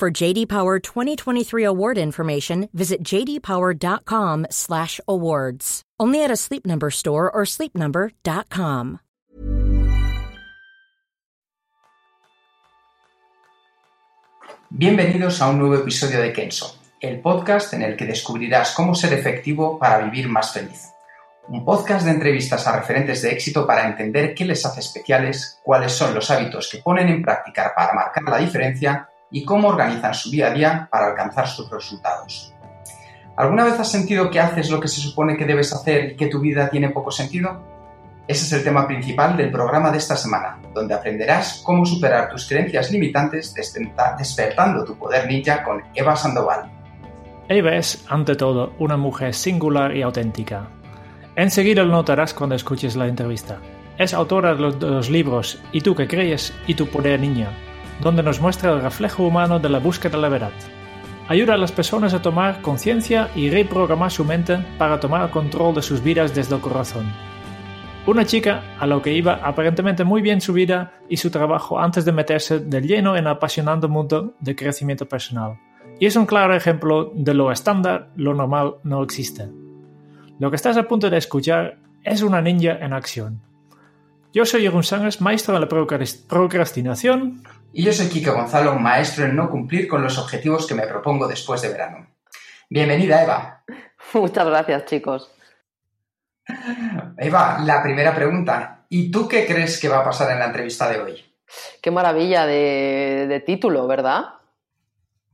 For JD Power 2023 award information, visit jdpower.com/awards. Only at a Sleep Number store or sleepnumber.com. Bienvenidos a un nuevo episodio de Kenso, el podcast en el que descubrirás cómo ser efectivo para vivir más feliz. Un podcast de entrevistas a referentes de éxito para entender qué les hace especiales, cuáles son los hábitos que ponen en práctica para marcar la diferencia y cómo organizan su día a día para alcanzar sus resultados. ¿Alguna vez has sentido que haces lo que se supone que debes hacer y que tu vida tiene poco sentido? Ese es el tema principal del programa de esta semana, donde aprenderás cómo superar tus creencias limitantes despertando tu poder ninja con Eva Sandoval. Eva es, ante todo, una mujer singular y auténtica. Enseguida lo notarás cuando escuches la entrevista. Es autora de los, libros ¿Y tú qué crees? y Tu poder niña, donde nos muestra el reflejo humano de la búsqueda de la verdad. Ayuda a las personas a tomar conciencia y reprogramar su mente para tomar el control de sus vidas desde el corazón. Una chica a lo que iba aparentemente muy bien su vida y su trabajo antes de meterse de lleno en el mundo de crecimiento personal. Y es un claro ejemplo de lo estándar, lo normal no existe. Lo que estás a punto de escuchar es una ninja en acción. Yo soy Jeroen Sangers, maestro de la procrastinación. Y yo soy Kike Gonzalo, maestro en no cumplir con los objetivos que me propongo después de verano. Bienvenida, Eva. Muchas gracias, chicos. Eva, la primera pregunta. ¿Y tú qué crees que va a pasar en la entrevista de hoy? Qué maravilla de, título, ¿verdad?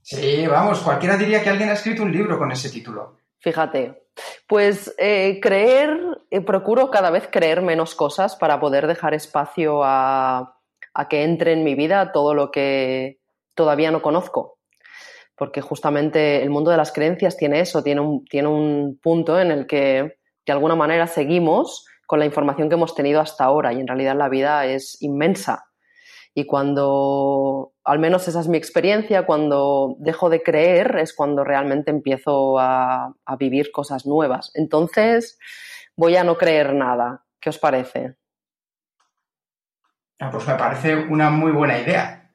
Sí, vamos, cualquiera diría que alguien ha escrito un libro con ese título. Fíjate, pues eh, creer, eh, procuro cada vez creer menos cosas para poder dejar espacio a, a que entre en mi vida todo lo que todavía no conozco. Porque justamente el mundo de las creencias tiene eso, tiene un, tiene un punto en el que de alguna manera seguimos con la información que hemos tenido hasta ahora y en realidad la vida es inmensa. Y cuando, al menos esa es mi experiencia, cuando dejo de creer es cuando realmente empiezo a, vivir cosas nuevas. Entonces voy a no creer nada. ¿Qué os parece? Ah, pues me parece una muy buena idea.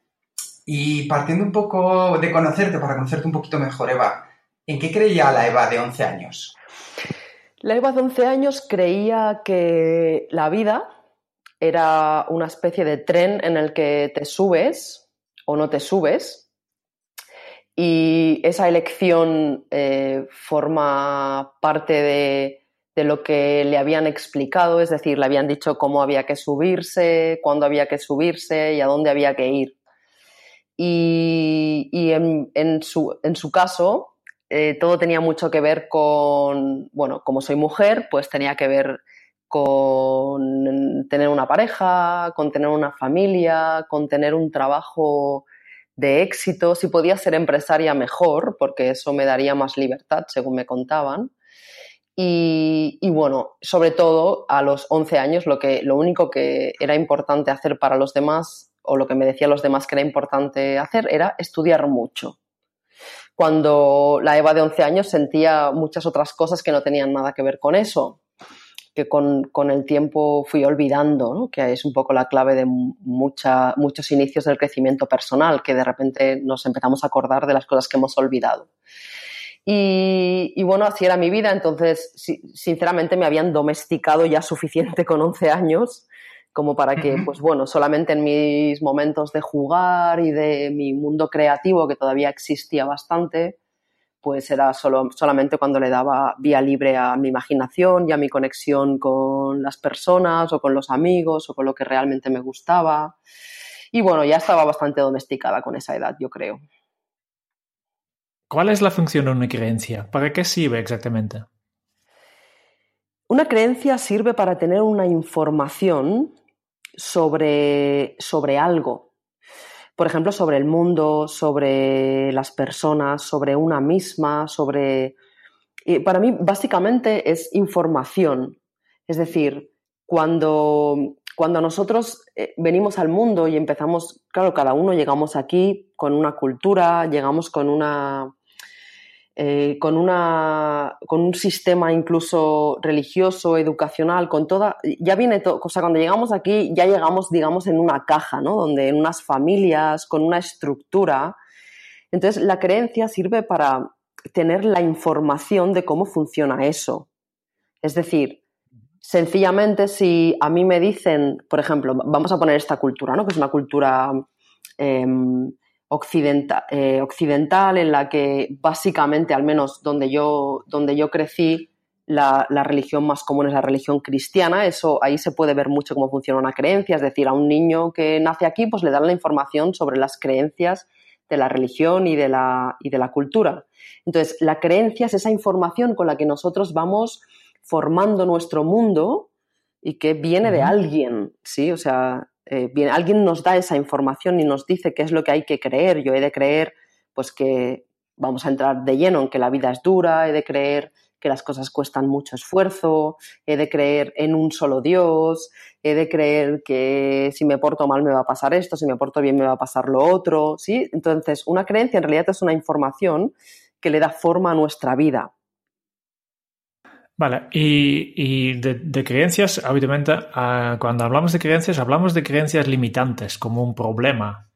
Y partiendo un poco de conocerte, para conocerte un poquito mejor, Eva, ¿en qué creía la Eva de 11 años? La Eva de 11 años creía que la vida era una especie de tren en el que te subes o no te subes y esa elección eh, forma parte de, de, lo que le habían explicado, es decir, le habían dicho cómo había que subirse, cuándo había que subirse y a dónde había que ir. Y, en, su, en su caso, eh, todo tenía mucho que ver con, bueno, como soy mujer, pues tenía que ver con tener una pareja, con tener una familia, con tener un trabajo de éxito. Si podía ser empresaria, mejor, porque eso me daría más libertad, según me contaban. Y, bueno, sobre todo a los 11 años, lo, que, lo único que era importante hacer para los demás, o lo que me decían los demás que era importante hacer, era estudiar mucho cuando la Eva de 11 años sentía muchas otras cosas que no tenían nada que ver con eso, que con, el tiempo fui olvidando, que es un poco la clave de muchos inicios del crecimiento personal, que de repente nos empezamos a acordar de las cosas que hemos olvidado. Y, y, bueno, así era mi vida, entonces sinceramente me habían domesticado ya suficiente con 11 años como para que, pues bueno, solamente en mis momentos de jugar y de mi mundo creativo, que todavía existía bastante, pues era solo, solamente cuando le daba vía libre a mi imaginación y a mi conexión con las personas o con los amigos o con lo que realmente me gustaba. Y bueno, ya estaba bastante domesticada con esa edad, yo creo. ¿Cuál es la función de una creencia? ¿Para qué sirve exactamente? Una creencia sirve para tener una información sobre, sobre algo. por ejemplo, sobre el mundo, sobre las personas, sobre una misma, sobre... para mí, básicamente, es información. Es decir, cuando, cuando nosotros eh, venimos al mundo y empezamos, claro, cada uno llegamos aquí con una cultura, llegamos con una eh, con, una, con un sistema incluso religioso, educacional, con toda, ya viene todo, o sea, cuando llegamos aquí ya llegamos, digamos, en una caja, ¿no? Donde en unas familias, con una estructura. Entonces, la creencia sirve para tener la información de cómo funciona eso. Es decir, sencillamente si a mí me dicen, por ejemplo, vamos a poner esta cultura, ¿no? Que es una cultura em, occidental, eh, occidental en la que básicamente, al menos donde yo, donde yo crecí, la, religión más común es la religión cristiana. Eso ahí se puede ver mucho cómo funciona una creencia. Es decir, a un niño que nace aquí, pues le dan la información sobre las creencias de la religión y de la, y de la cultura. Entonces, la creencia es esa información con la que nosotros vamos formando nuestro mundo y que viene de alguien, ¿sí? O sea, eh, alguien nos da esa información y nos dice qué es lo que hay que creer. Yo he de creer, pues que vamos a entrar de lleno en que la vida es dura, he de creer que las cosas cuestan mucho esfuerzo, he de creer en un solo Dios, he de creer que si me porto mal me va a pasar esto, si me porto bien me va a pasar lo otro, ¿sí? Entonces, una creencia en realidad es una información que le da forma a nuestra vida. Vale, y, de, creencias, habitualmente, ah, cuando hablamos de creencias, hablamos de creencias limitantes como un problema.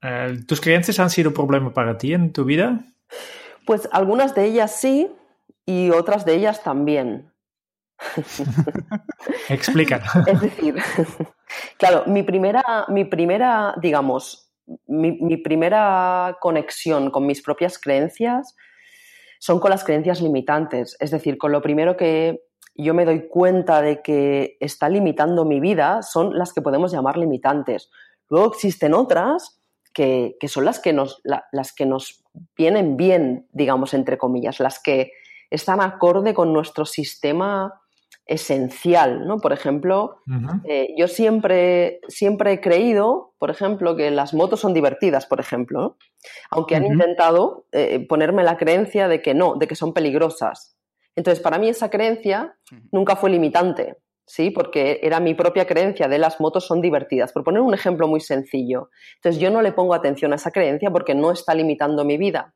Eh, ¿Tus creencias han sido un problema para ti en tu vida? Pues algunas de ellas sí y otras de ellas también. Explica. es decir, claro, mi primera, mi primera digamos, mi primera conexión con mis propias creencias son con las creencias limitantes. Es decir, con lo primero que yo me doy cuenta de que está limitando mi vida son las que podemos llamar limitantes. Luego existen otras que, son las que, nos, las que nos vienen bien, digamos, entre comillas, las que están acorde con nuestro sistema esencial, ¿no? Por ejemplo, eh, yo siempre, siempre he creído, por ejemplo, que las motos son divertidas, por ejemplo, aunque han intentado eh, ponerme la creencia de que no, de que son peligrosas. Entonces, para mí esa creencia nunca fue limitante, ¿sí? Porque era mi propia creencia de las motos son divertidas. Por poner un ejemplo muy sencillo. Entonces, yo no le pongo atención a esa creencia porque no está limitando mi vida.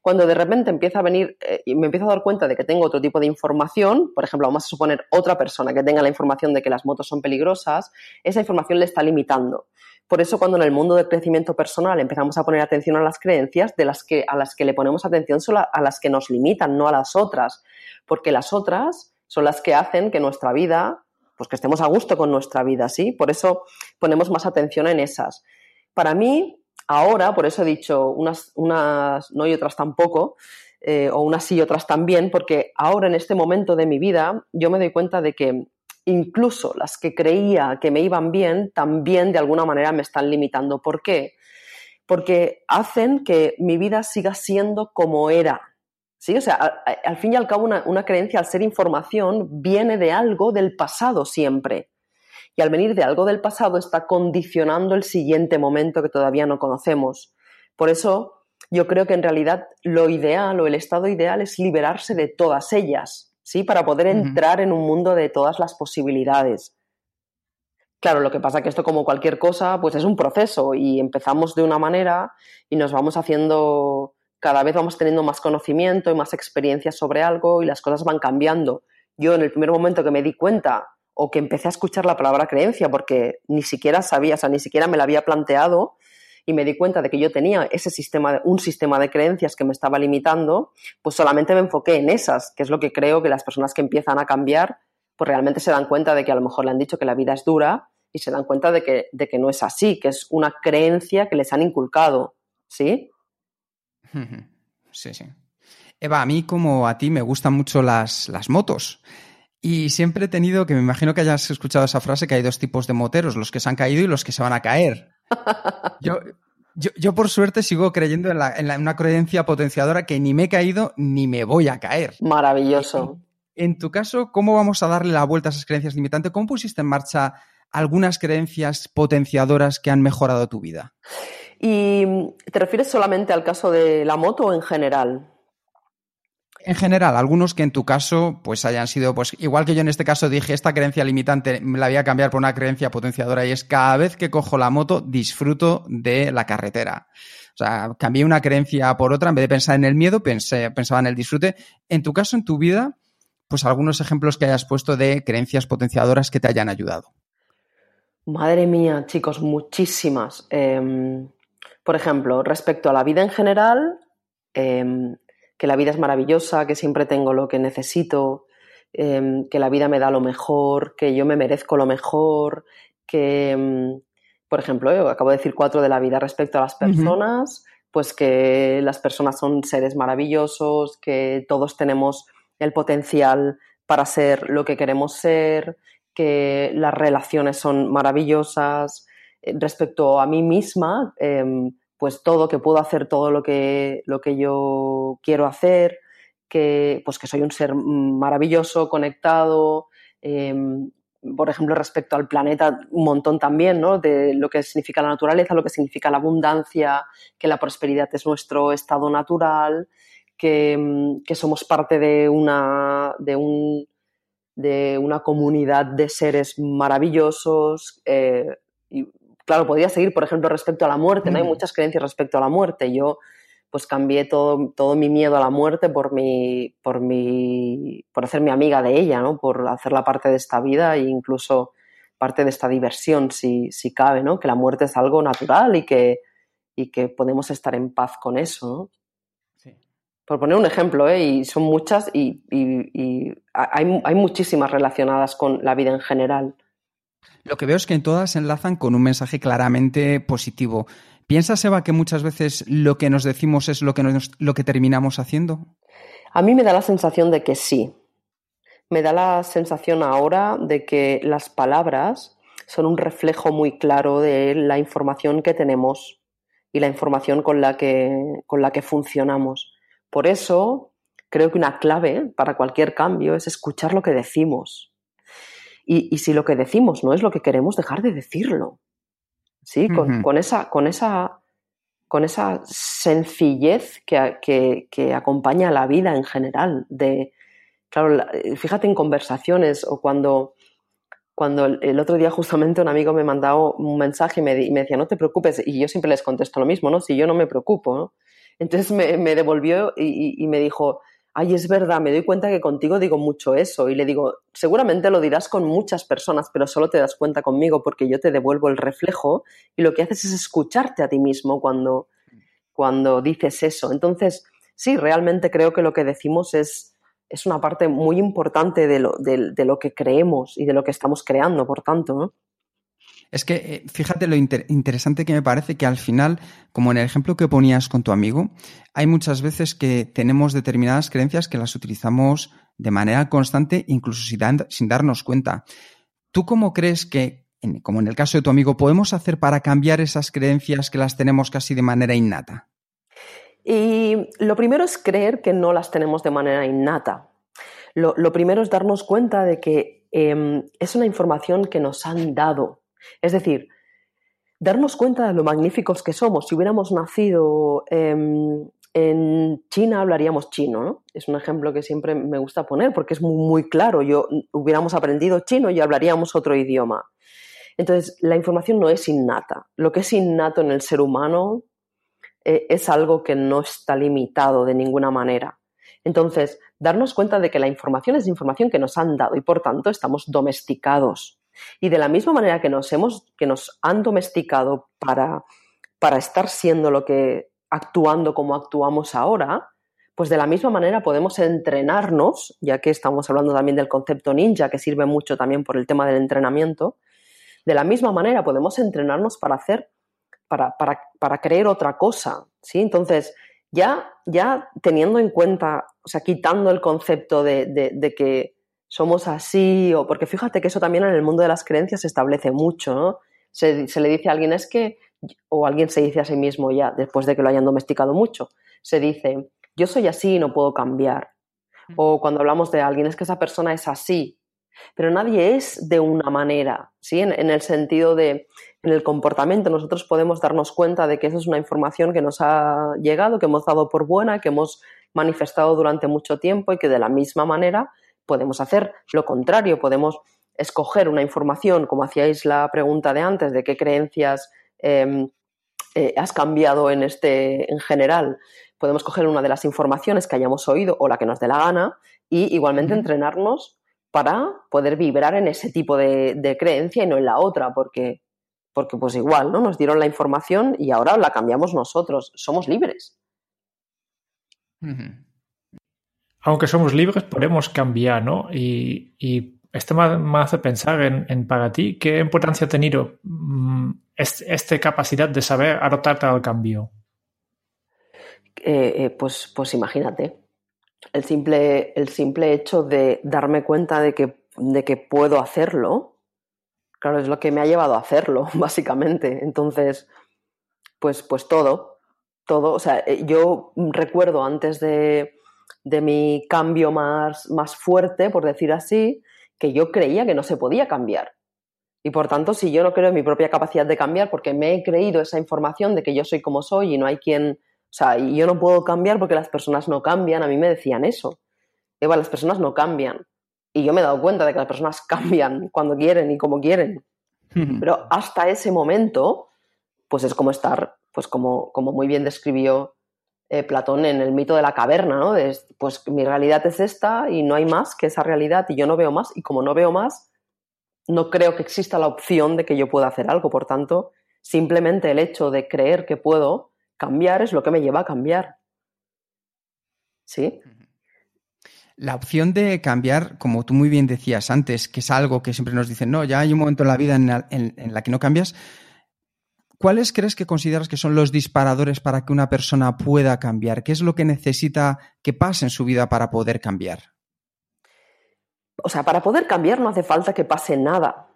Cuando de repente empieza a venir eh, y me empiezo a dar cuenta de que tengo otro tipo de información, por ejemplo, vamos a suponer otra persona que tenga la información de que las motos son peligrosas, esa información le está limitando. Por eso cuando en el mundo del crecimiento personal empezamos a poner atención a las creencias, de las que, a las que le ponemos atención son a las que nos limitan, no a las otras, porque las otras son las que hacen que nuestra vida, pues que estemos a gusto con nuestra vida, ¿sí? Por eso ponemos más atención en esas. Para mí, Ahora, por eso he dicho unas, unas no y otras tampoco, eh, o unas sí y otras también, porque ahora en este momento de mi vida yo me doy cuenta de que incluso las que creía que me iban bien, también de alguna manera me están limitando. ¿Por qué? Porque hacen que mi vida siga siendo como era. ¿Sí? O sea, al, fin y al cabo, una, una creencia, al ser información, viene de algo del pasado siempre y al venir de algo del pasado está condicionando el siguiente momento que todavía no conocemos. Por eso yo creo que en realidad lo ideal o el estado ideal es liberarse de todas ellas, ¿sí? Para poder entrar en un mundo de todas las posibilidades. Claro, lo que pasa es que esto, como cualquier cosa, pues es un proceso y empezamos de una manera y nos vamos haciendo, cada vez vamos teniendo más conocimiento y más experiencia sobre algo y las cosas van cambiando. Yo en el primer momento que me di cuenta o que empecé a escuchar la palabra creencia porque ni siquiera sabía, o sea, ni siquiera me la había planteado y me di cuenta de que yo tenía ese sistema, un sistema de creencias que me estaba limitando, pues solamente me enfoqué en esas, que es lo que creo que las personas que empiezan a cambiar, pues realmente se dan cuenta de que a lo mejor le han dicho que la vida es dura y se dan cuenta de que, de que no es así, que es una creencia que les han inculcado, ¿sí? Sí, sí. Eva, a mí como a ti me gustan mucho las, las motos. Y siempre he tenido, que me imagino que hayas escuchado esa frase, que hay dos tipos de moteros, los que se han caído y los que se van a caer. Yo, yo, por suerte sigo creyendo en, una creencia potenciadora que ni me he caído ni me voy a caer. Maravilloso. En, tu caso, ¿cómo vamos a darle la vuelta a esas creencias limitantes? ¿Cómo pusiste en marcha algunas creencias potenciadoras que han mejorado tu vida? ¿Y te refieres solamente al caso de la moto o en general? En general, algunos que en tu caso pues hayan sido, pues igual que yo en este caso dije, esta creencia limitante me la voy a cambiar por una creencia potenciadora y es cada vez que cojo la moto disfruto de la carretera. O sea, cambié una creencia por otra, en vez de pensar en el miedo, pensé, pensaba en el disfrute. En tu caso, en tu vida, pues algunos ejemplos que hayas puesto de creencias potenciadoras que te hayan ayudado. Madre mía, chicos, muchísimas. Em, por ejemplo, respecto a la vida en general, em, que la vida es maravillosa, que siempre tengo lo que necesito, em, que la vida me da lo mejor, que yo me merezco lo mejor, que, por ejemplo, yo acabo de decir cuatro de la vida respecto a las personas, pues que las personas son seres maravillosos, que todos tenemos el potencial para ser lo que queremos ser, que las relaciones son maravillosas. Respecto a mí misma, em, pues todo, que puedo hacer todo lo que, lo que yo quiero hacer, que, pues que soy un ser maravilloso, conectado. Em, por ejemplo, respecto al planeta, un montón también, ¿no? De lo que significa la naturaleza, lo que significa la abundancia, que la prosperidad es nuestro estado natural, que, em, que somos parte de una, de un, de una comunidad de seres maravillosos. Eh, y claro, podría seguir, por ejemplo, respecto a la muerte, ¿no? Hay muchas creencias respecto a la muerte. Yo pues cambié todo, todo mi miedo a la muerte por mi, por mi, por hacerme amiga de ella, ¿no? Por hacerla parte de esta vida e incluso parte de esta diversión, si, si cabe, ¿no? Que la muerte es algo natural y que, y que podemos estar en paz con eso, ¿no? por poner un ejemplo, ¿eh? y son muchas y, hay, muchísimas relacionadas con la vida en general. Lo que veo es que en todas se enlazan con un mensaje claramente positivo. ¿Piensas, Eva, que muchas veces lo que nos decimos es lo que, lo que terminamos haciendo? A mí me da la sensación de que sí. Me da la sensación ahora de que las palabras son un reflejo muy claro de la información que tenemos y la información con la que, con la que funcionamos. Por eso, creo que una clave para cualquier cambio es escuchar lo que decimos. Y, si lo que decimos no es lo que queremos, dejar de decirlo. ¿Sí? Con, esa, con, esa, con esa sencillez que, que, acompaña la vida en general. De, claro, fíjate en conversaciones o cuando, cuando el otro día justamente un amigo me mandaba un mensaje y me, y me, decía, no te preocupes, y yo siempre les contesto lo mismo, ¿no? Si yo no me preocupo, ¿no? Entonces me, devolvió y, me dijo, ay, es verdad, me doy cuenta que contigo digo mucho eso. Y le digo, seguramente lo dirás con muchas personas, pero solo te das cuenta conmigo porque yo te devuelvo el reflejo y lo que haces es escucharte a ti mismo cuando, cuando dices eso. Entonces, sí, realmente creo que lo que decimos es, es una parte muy importante de lo, de lo que creemos y de lo que estamos creando, por tanto, ¿no? Es que eh, fíjate lo interesante que me parece que al final, como en el ejemplo que ponías con tu amigo, hay muchas veces que tenemos determinadas creencias que las utilizamos de manera constante, incluso sin, darnos cuenta. ¿Tú cómo crees que, como en el caso de tu amigo, podemos hacer para cambiar esas creencias que las tenemos casi de manera innata? Y lo primero es creer que no las tenemos de manera innata. Lo, primero es darnos cuenta de que em, es una información que nos han dado es decir, darnos cuenta de lo magníficos que somos. Si hubiéramos nacido en China, hablaríamos chino, ¿no? Es un ejemplo que siempre me gusta poner porque es muy, claro. Yo hubiéramos aprendido chino y hablaríamos otro idioma. Entonces, la información no es innata. Lo que es innato en el ser humano eh, es algo que no está limitado de ninguna manera. Entonces, darnos cuenta de que la información es información que nos han dado y por tanto estamos domesticados y de la misma manera que nos, hemos, que nos han domesticado para, para estar siendo lo que, actuando como actuamos ahora, pues de la misma manera podemos entrenarnos, ya que estamos hablando también del concepto ninja, que sirve mucho también por el tema del entrenamiento, de la misma manera podemos entrenarnos para hacer, para, para, para creer otra cosa, ¿sí? Entonces, ya, ya teniendo en cuenta, o sea, quitando el concepto de, de que somos así, o porque fíjate que eso también en el mundo de las creencias se establece mucho, ¿no? Se, le dice a alguien es que, o alguien se dice a sí mismo ya, después de que lo hayan domesticado mucho, se dice, yo soy así y no puedo cambiar. O cuando hablamos de alguien es que esa persona es así, pero nadie es de una manera, ¿sí? En, el sentido de, en el comportamiento nosotros podemos darnos cuenta de que esa es una información que nos ha llegado, que hemos dado por buena, que hemos manifestado durante mucho tiempo y que de la misma manera podemos hacer lo contrario, podemos escoger una información, como hacíais la pregunta de antes, de qué creencias em, eh, has cambiado en este en general. Podemos coger una de las informaciones que hayamos oído o la que nos dé la gana y igualmente entrenarnos para poder vibrar en ese tipo de, creencia y no en la otra, porque, porque pues igual, ¿no? Nos dieron la información y ahora la cambiamos nosotros. Somos libres. Aunque somos libres, podemos cambiar, ¿no? Y, esto me, hace pensar en, para ti, ¿qué importancia ha tenido mm, esta capacidad de saber adaptarte al cambio? Eh, eh, pues, pues imagínate, el simple, el simple hecho de darme cuenta de que, de que puedo hacerlo, claro, es lo que me ha llevado a hacerlo, básicamente. Entonces, pues, pues todo, todo. O sea, eh, yo recuerdo antes de, de mi cambio más, más fuerte, por decir así, que yo creía que no se podía cambiar. Y por tanto, si yo no creo en mi propia capacidad de cambiar, porque me he creído esa información de que yo soy como soy y no hay quien o sea, y yo no puedo cambiar porque las personas no cambian. A mí me decían eso. Eva, las personas no cambian. Y yo me he dado cuenta de que las personas cambian cuando quieren y como quieren. Pero hasta ese momento, pues es como estar, pues como, como muy bien describió eh, Platón en el mito de la caverna, ¿no? pues mi realidad es esta y no hay más que esa realidad y yo no veo más y como no veo más, no creo que exista la opción de que yo pueda hacer algo. Por tanto, simplemente el hecho de creer que puedo cambiar es lo que me lleva a cambiar. ¿Sí? La opción de cambiar, como tú muy bien decías antes, que es algo que siempre nos dicen, no, ya hay un momento en la vida en la, que no cambias. ¿Cuáles crees que consideras que son los disparadores para que una persona pueda cambiar? ¿Qué es lo que necesita que pase en su vida para poder cambiar? O sea, para poder cambiar no hace falta que pase nada.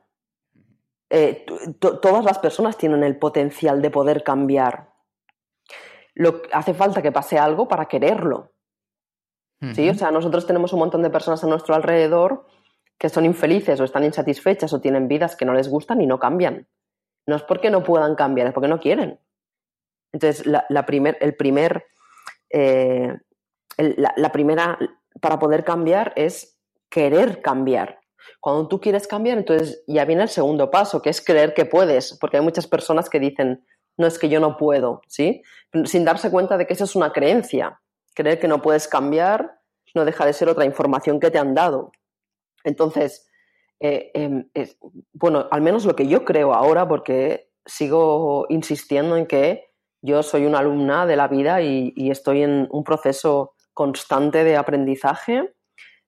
Eh, todas las personas tienen el potencial de poder cambiar lo, hace falta que pase algo para quererlo. ¿Sí? O sea, nosotros tenemos un montón de personas a nuestro alrededor que son infelices o están insatisfechas o tienen vidas que no les gustan y no cambian. No es porque no puedan cambiar, es porque no quieren. Entonces, la, primer, el primer, eh, la, primera para poder cambiar es querer cambiar. Cuando tú quieres cambiar, entonces ya viene el segundo paso, que es creer que puedes, porque hay muchas personas que dicen, no es que yo no puedo, ¿sí? Sin darse cuenta de que esa es una creencia. Creer que no puedes cambiar no deja de ser otra información que te han dado. Entonces, eh, em, bueno, al menos lo que yo creo ahora, porque sigo insistiendo en que yo soy una alumna de la vida y, estoy en un proceso constante de aprendizaje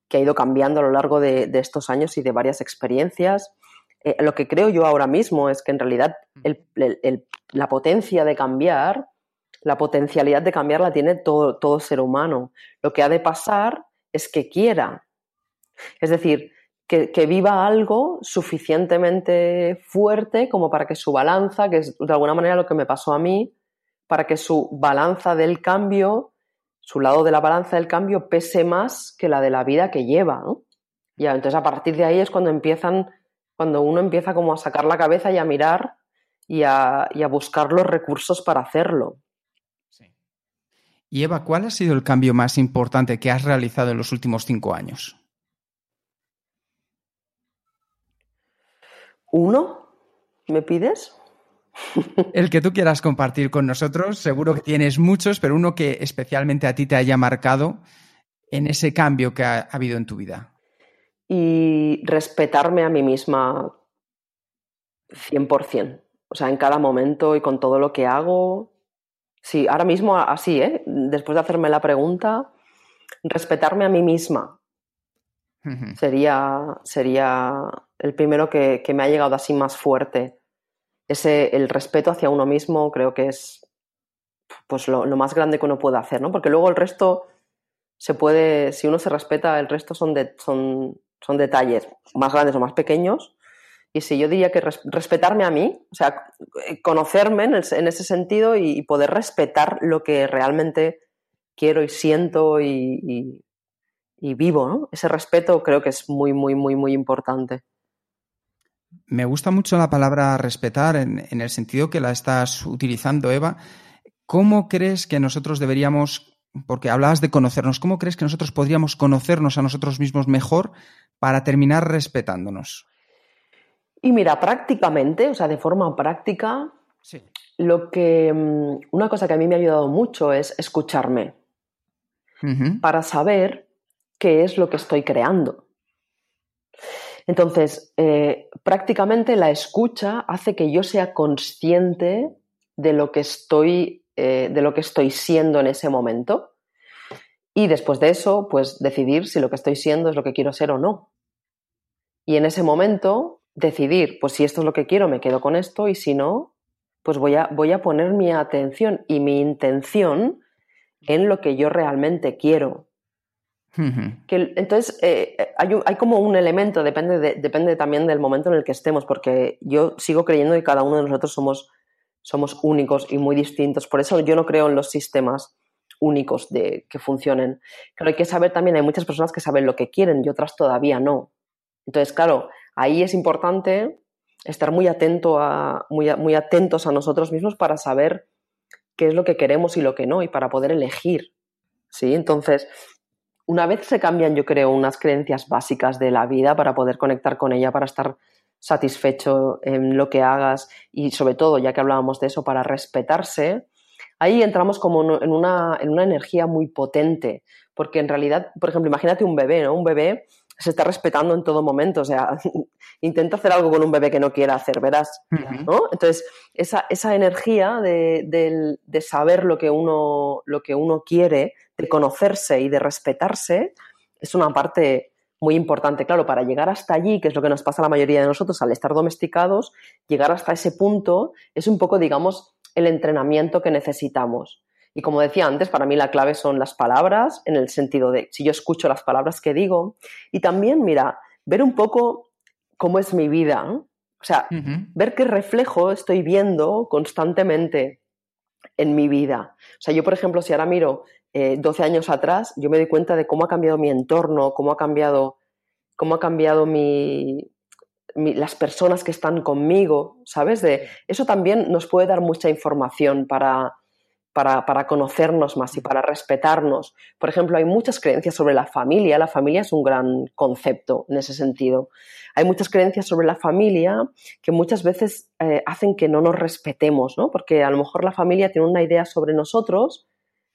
que ha ido cambiando a lo largo de estos años y de varias experiencias. Eh, lo que creo yo ahora mismo es que en realidad la potencia de cambiar, la potencialidad de cambiar la tiene todo, todo ser humano. Lo que ha de pasar es que quiera. Es decir, que, viva algo suficientemente fuerte como para que su balanza, que es de alguna manera lo que me pasó a mí, para que su balanza del cambio, su lado de la balanza del cambio pese más que la de la vida que lleva. Ya, entonces a partir de ahí es cuando empiezan cuando uno empieza como a sacar la cabeza y a mirar y a, buscar los recursos para hacerlo. Y Eva, ¿cuál ha sido el cambio más importante que has realizado en los últimos cinco años? ¿Uno? ¿Me pides? El que tú quieras compartir con nosotros, seguro que tienes muchos, pero uno que especialmente a ti te haya marcado en ese cambio que ha habido en tu vida y respetarme a mí misma 100%. O sea, en cada momento y con todo lo que hago. Sí, ahora mismo así, ¿eh? Después de hacerme la pregunta, respetarme a mí misma sería, sería el primero que, me ha llegado así más fuerte. Ese, el respeto hacia uno mismo creo que es pues lo, lo, más grande que uno puede hacer, ¿no? Porque luego el resto se puede, si uno se respeta, el resto son, de, son son detalles más grandes o más pequeños. Y si yo diría que respetarme a mí, o sea, conocerme en, ese sentido y, poder respetar lo que realmente quiero y siento y, vivo, ¿no? Ese respeto creo que es muy, muy, muy, muy importante. Me gusta mucho la palabra respetar en, en el sentido que la estás utilizando, Eva. ¿Cómo crees que nosotros deberíamos, porque hablabas de conocernos, ¿cómo crees que nosotros podríamos conocernos a nosotros mismos mejor para terminar respetándonos? Y mira, prácticamente, o sea, de forma práctica, Sí. lo que mm, una cosa que a mí me ha ayudado mucho es escucharme para saber qué es lo que estoy creando. Entonces, eh, prácticamente la escucha hace que yo sea consciente de lo que estoy, eh, de lo que estoy siendo en ese momento. Y después de eso, pues decidir si lo que estoy siendo es lo que quiero ser o no. Y en ese momento, decidir, pues si esto es lo que quiero, me quedo con esto, y si no, pues voy a, voy a poner mi atención y mi intención en lo que yo realmente quiero. Que, entonces, eh, hay, hay como un elemento, depende, de- depende también del momento en el que estemos, porque yo sigo creyendo que cada uno de nosotros somos, somos únicos y muy distintos. Por eso yo no creo en los sistemas únicos de, que funcionen. Pero hay que saber también, hay muchas personas que saben lo que quieren y otras todavía no. Entonces, claro, ahí es importante estar muy, atento a, muy, muy atentos a nosotros mismos para saber qué es lo que queremos y lo que no, y para poder elegir. ¿Sí? Entonces, una vez se cambian, yo creo, unas creencias básicas de la vida para poder conectar con ella, para estar satisfecho en lo que hagas y sobre todo, ya que hablábamos de eso, para respetarse, ahí entramos como en una, en una energía muy potente, porque en realidad, por ejemplo, imagínate un bebé, ¿no? Un bebé se está respetando en todo momento, o sea, intenta hacer algo con un bebé que no quiera hacer, verás. ¿no? Entonces, esa, esa energía de, del- de saber lo que, uno, lo que uno quiere, de conocerse y de respetarse, es una parte muy importante. Claro, para llegar hasta allí, que es lo que nos pasa a la mayoría de nosotros al estar domesticados, llegar hasta ese punto es un poco, digamos, el entrenamiento que necesitamos. Y como decía antes, para mí la clave son las palabras, en el sentido de si yo escucho las palabras que digo, y también, mira, ver un poco cómo es mi vida. ¿no? O sea, ver qué reflejo estoy viendo constantemente en mi vida. O sea, yo, por ejemplo, si ahora miro eh, 12 años atrás, yo me doy cuenta de cómo ha cambiado mi entorno, cómo ha cambiado, cómo ha cambiado mi, mi- las personas que están conmigo, ¿sabes? De, eso también nos puede dar mucha información para, para, para conocernos más y para respetarnos. Por ejemplo, hay muchas creencias sobre la familia. La familia es un gran concepto en ese sentido. Hay muchas creencias sobre la familia que muchas veces eh, hacen que no nos respetemos, ¿no? Porque a lo mejor la familia tiene una idea sobre nosotros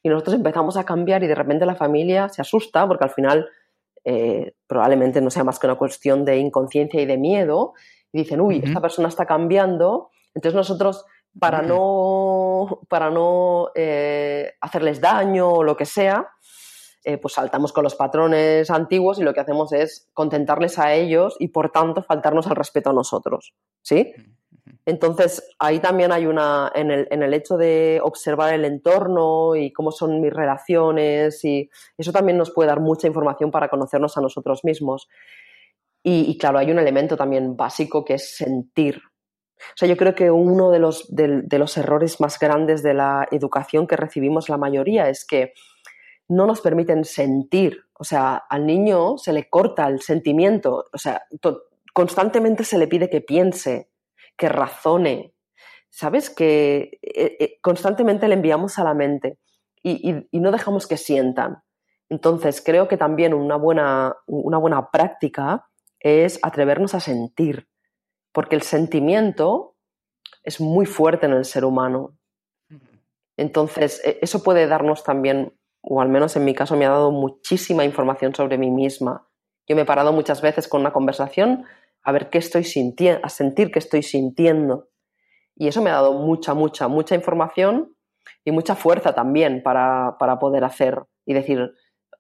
y nosotros empezamos a cambiar y de repente la familia se asusta porque al final eh, probablemente no sea más que una cuestión de inconsciencia y de miedo y dicen, uy, esta persona está cambiando, entonces nosotros para no, para no eh, hacerles daño o lo que sea, eh, pues saltamos con los patrones antiguos y lo que hacemos es contentarles a ellos y por tanto faltarnos al respeto a nosotros. ¿Sí? Entonces, ahí también hay una, en el, en el hecho de observar el entorno y cómo son mis relaciones, y eso también nos puede dar mucha información para conocernos a nosotros mismos. Y, claro, hay un elemento también básico que es sentir. O sea, yo creo que uno de los, de, los errores más grandes de la educación que recibimos la mayoría es que no nos permiten sentir. O sea, al niño se le corta el sentimiento. O sea, constantemente se le pide que piense, que razone. ¿Sabes? Que eh, eh, constantemente le enviamos a la mente y, y- y no dejamos que sientan. Entonces, creo que también una buena, una buena práctica es atrevernos a sentir, porque el sentimiento es muy fuerte en el ser humano. Entonces, e- eso puede darnos también, o al menos en mi caso me ha dado muchísima información sobre mí misma. Yo me he parado muchas veces con una conversación a ver qué estoy sintiendo, a sentir qué estoy sintiendo. Y eso me ha dado mucha, mucha, mucha información y mucha fuerza también para, para poder hacer y decir,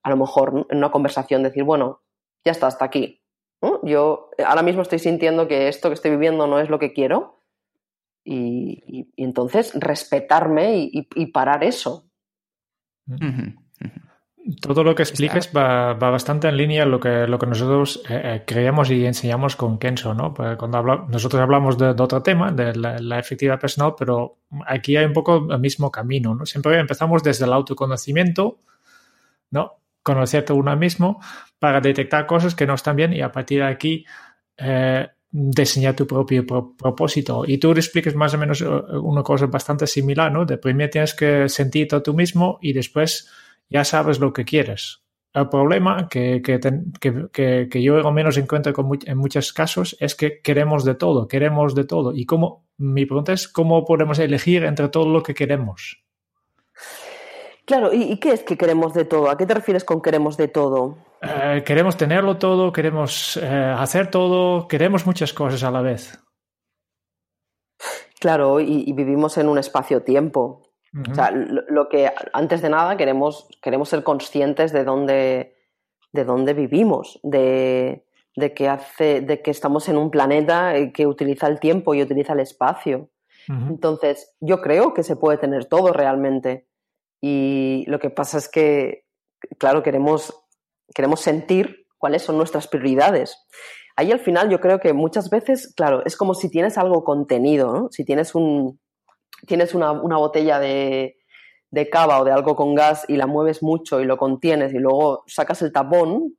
a lo mejor en una conversación, decir, bueno, ya está, hasta aquí. Yo eh, ahora mismo estoy sintiendo que esto que estoy viviendo no es lo que quiero y, entonces respetarme y, parar eso. Todo lo que expliques va, va bastante en línea lo que, lo que nosotros eh, eh, creemos y enseñamos con Kenzo, ¿no? Pues cuando habla- nosotros hablamos de, de otro tema, de la, la efectividad personal, pero aquí hay un poco el mismo camino, ¿no? Siempre empezamos desde el autoconocimiento, ¿no? Conocerte uno mismo para detectar cosas que no están bien y a partir de aquí eh, diseñar tu propio propósito. Y tú explicas más o menos eh, una cosa bastante similar, ¿no? De primero tienes que sentirte tú mismo y después ya sabes lo que quieres. El problema que, que, que, que yo al menos encuentro en muchos casos es que queremos de todo, queremos de todo. Y cómo, mi pregunta es, ¿cómo podemos elegir entre todo lo que queremos? Claro, ¿y, qué es que queremos de todo? ¿A qué te refieres con queremos de todo? Eh, queremos tenerlo todo, queremos eh, hacer todo, queremos muchas cosas a la vez. Claro, y, vivimos en un espacio-tiempo. O sea, lo, que antes de nada queremos, queremos ser conscientes de dónde, de dónde vivimos, de, de, que hace, de que estamos en un planeta que utiliza el tiempo y utiliza el espacio. Entonces, yo creo que se puede tener todo realmente. Y lo que pasa es que, claro, queremos, queremos sentir cuáles son nuestras prioridades. Ahí al final yo creo que muchas veces, claro, es como si tienes algo contenido, ¿no? Si tienes un, tienes una, botella de, de cava o de algo con gas y la mueves mucho y lo contienes y luego sacas el tapón,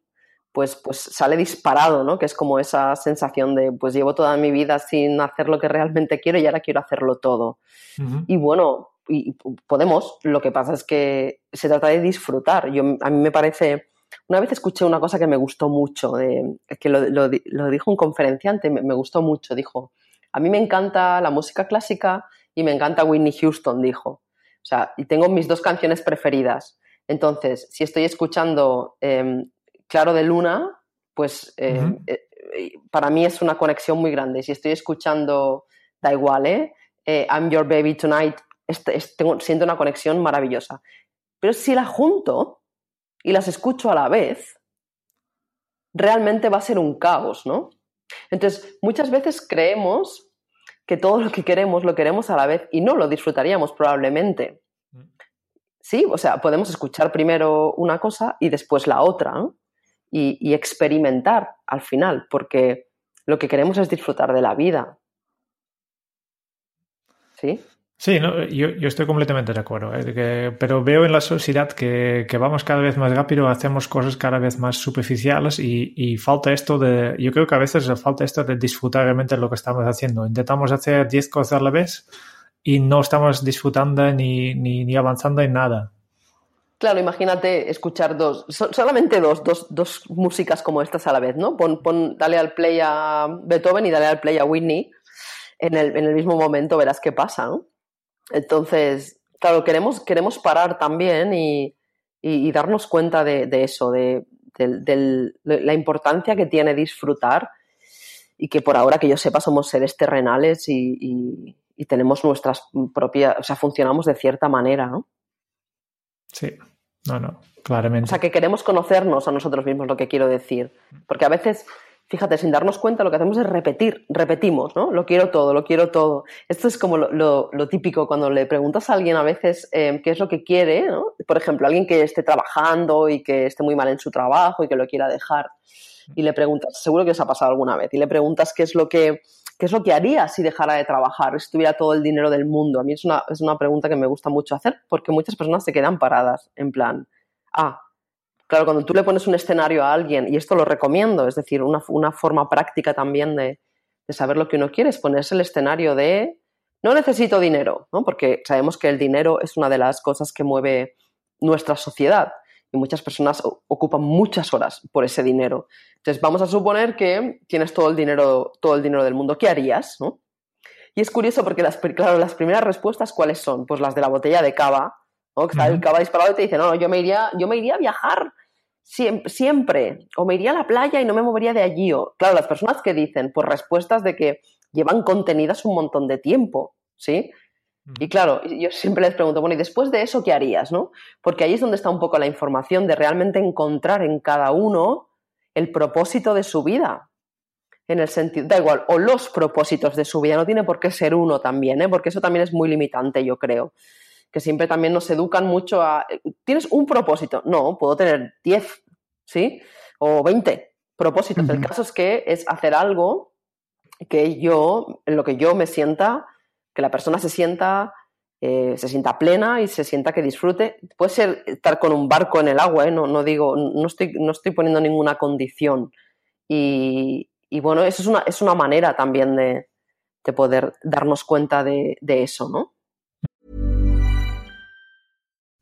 pues, pues sale disparado, ¿no? Que es como esa sensación de, pues llevo toda mi vida sin hacer lo que realmente quiero y ahora quiero hacerlo todo. Y bueno, y podemos, lo que pasa es que se trata de disfrutar. Yo, a mí me parece, una vez escuché una cosa que me gustó mucho, de, que lo, lo, dijo un conferenciante, me, me gustó mucho, dijo, a mí me encanta la música clásica y me encanta Whitney Houston, dijo. O sea, y tengo mis dos canciones preferidas. Entonces, si estoy escuchando em, Claro de Luna, pues em, eh, para mí es una conexión muy grande. Si estoy escuchando, da igual, ¿eh? eh I'm Your Baby Tonight, este, siento una conexión maravillosa. Pero si la junto y las escucho a la vez, realmente va a ser un caos, ¿no? Entonces, muchas veces creemos que todo lo que queremos lo queremos a la vez y no lo disfrutaríamos probablemente. Mm. Sí, o sea, podemos escuchar primero una cosa y después la otra y, experimentar al final, porque lo que queremos es disfrutar de la vida. ¿Sí? Sí, yo, estoy completamente de acuerdo, ¿eh? pero veo en la sociedad que, vamos cada vez más rápido, hacemos cosas cada vez más superficiales y, falta esto de, yo creo que a veces falta esto de disfrutar realmente lo que estamos haciendo. Intentamos hacer 10 cosas a la vez y no estamos disfrutando ni, ni, avanzando en nada. Claro, imagínate escuchar dos, solamente dos, dos, dos, músicas como estas a la vez, ¿no? Pon, pon, dale al play a Beethoven y dale al play a Whitney en el, en el mismo momento, verás qué pasa, ¿no? Entonces, claro, queremos, queremos parar también y, darnos cuenta de, eso, de, la importancia que tiene disfrutar y que por ahora que yo sepa somos seres terrenales y, tenemos nuestras propias, o sea, funcionamos de cierta manera, ¿no? Sí, no, no, claramente. O sea, que queremos conocernos a nosotros mismos, lo que quiero decir. Porque a veces fíjate, sin darnos cuenta, lo que hacemos es repetir, repetimos, ¿no? Lo quiero todo, lo quiero todo. Esto es como lo, típico cuando le preguntas a alguien a veces eh, qué es lo que quiere, ¿no? Por ejemplo, alguien que esté trabajando y que esté muy mal en su trabajo y que lo quiera dejar. Y le preguntas, seguro que os ha pasado alguna vez, y le preguntas qué es lo que, qué es lo que haría si dejara de trabajar, si tuviera todo el dinero del mundo. A mí es una, es una pregunta que me gusta mucho hacer porque muchas personas se quedan paradas en plan, ah, Claro, cuando tú le pones un escenario a alguien, y esto lo recomiendo, es decir, una, forma práctica también de, saber lo que uno quiere, es ponerse el escenario de no necesito dinero, ¿no? porque sabemos que el dinero es una de las cosas que mueve nuestra sociedad y muchas personas ocupan muchas horas por ese dinero. Entonces, vamos a suponer que tienes todo el dinero, todo el dinero del mundo. ¿Qué harías? Y es curioso porque las, claro, las primeras respuestas, ¿cuáles son? Pues las de la botella de cava, ¿no? Que está el cava disparado y te dice, no, no, yo me iría, yo me iría a viajar siempre, o me iría a la playa y no me movería de allí. O, claro, las personas que dicen, por respuestas de que llevan contenidas un montón de tiempo, ¿sí? Y claro, yo siempre les pregunto, bueno, ¿y después de eso qué harías, no? Porque ahí es donde está un poco la información de realmente encontrar en cada uno el propósito de su vida. En el sentido, da igual, o los propósitos de su vida, no tiene por qué ser uno también, ¿eh? porque eso también es muy limitante, yo creo que siempre también nos educan mucho a, ¿tienes un propósito? No, puedo tener 10, ¿sí? O 20 propósitos. El caso es que es hacer algo que yo, en lo que yo me sienta, que la persona se sienta, eh, se sienta plena y se sienta que disfrute. Puede ser estar con un barco en el agua, ¿eh? no, no, digo, no estoy, no estoy poniendo ninguna condición. Y, y bueno, eso es una, es una manera también de, de poder darnos cuenta de, de eso, ¿no?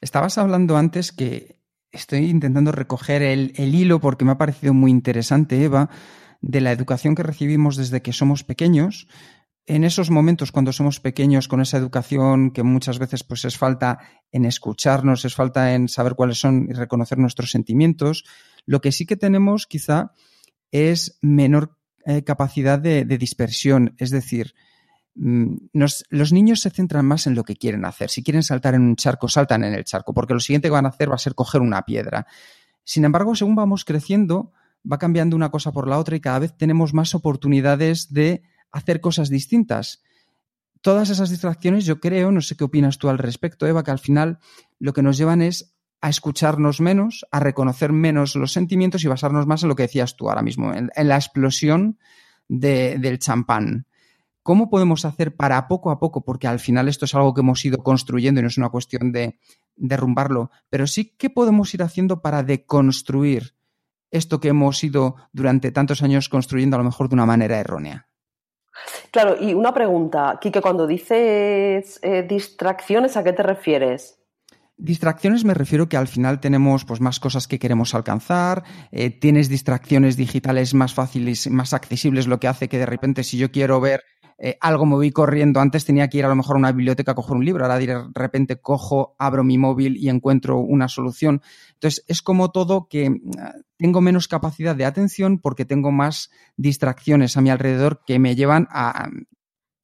Estabas hablando antes que estoy intentando recoger el, hilo porque me ha parecido muy interesante, Eva, de la educación que recibimos desde que somos pequeños. En esos momentos, cuando somos pequeños, con esa educación que muchas veces pues, es falta en escucharnos, es falta en saber cuáles son y reconocer nuestros sentimientos, lo que sí que tenemos quizá es menor eh, capacidad de, dispersión. Es decir, nos, los niños se centran más en lo que quieren hacer. Si quieren saltar en un charco, saltan en el charco, porque lo siguiente que van a hacer va a ser coger una piedra. Sin embargo, según vamos creciendo, va cambiando una cosa por la otra y cada vez tenemos más oportunidades de hacer cosas distintas. Todas esas distracciones, yo creo, no sé qué opinas tú al respecto, Eva, que al final lo que nos llevan es a escucharnos menos, a reconocer menos los sentimientos y basarnos más en lo que decías tú ahora mismo, en, la explosión de, del champán. ¿Cómo podemos hacer para poco a poco, porque al final esto es algo que hemos ido construyendo y no es una cuestión de derrumbarlo, pero sí que podemos ir haciendo para deconstruir esto que hemos ido durante tantos años construyendo a lo mejor de una manera errónea? Claro, y una pregunta, Kike, cuando dices eh, distracciones, ¿a qué te refieres? Distracciones me refiero que al final tenemos pues, más cosas que queremos alcanzar, eh, tienes distracciones digitales más fáciles, más accesibles, lo que hace que de repente si yo quiero ver eh, algo me voy corriendo. Antes tenía que ir a lo mejor a una biblioteca a coger un libro, ahora de repente cojo, abro mi móvil y encuentro una solución. Entonces, es como todo que mm, tengo menos capacidad de atención porque tengo más distracciones a mi alrededor que me llevan a,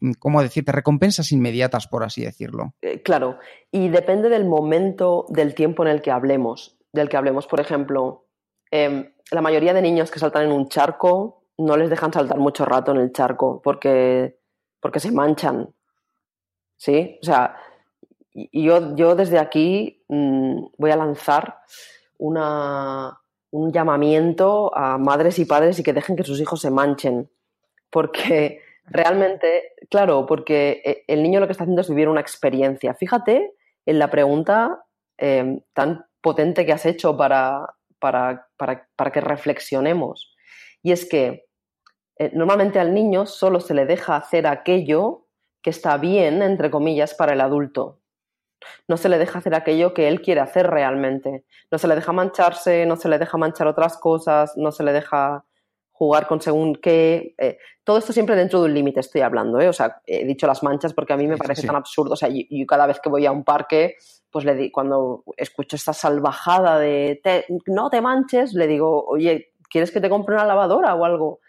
mm, ¿cómo decirte? Recompensas inmediatas, por así decirlo. Eh, claro, y depende del momento, del tiempo en el que hablemos. Del que hablemos, por ejemplo, eh, la mayoría de niños que saltan en un charco no les dejan saltar mucho rato en el charco porque porque se manchan. ¿Sí? O sea, yo, yo desde aquí mmm, voy a lanzar una, un llamamiento a madres y padres y que dejen que sus hijos se manchen. Porque realmente, claro, porque eh, el niño lo que está haciendo es vivir una experiencia. Fíjate en la pregunta eh, tan potente que has hecho para, para, para, para que reflexionemos. Y es que eh, normalmente al niño solo se le deja hacer aquello que está bien, entre comillas, para el adulto. No se le deja hacer aquello que él quiere hacer realmente. No se le deja mancharse, no se le deja manchar otras cosas, no se le deja jugar con según qué. Eh, todo esto siempre dentro de un límite estoy hablando, ¿eh? O sea, he dicho las manchas porque a mí me parece sí. tan absurdo. O sea, yo, yo, cada vez que voy a un parque, pues le di, cuando escucho esta salvajada de te, no te manches, le digo, oye, ¿quieres que te compre una lavadora o algo?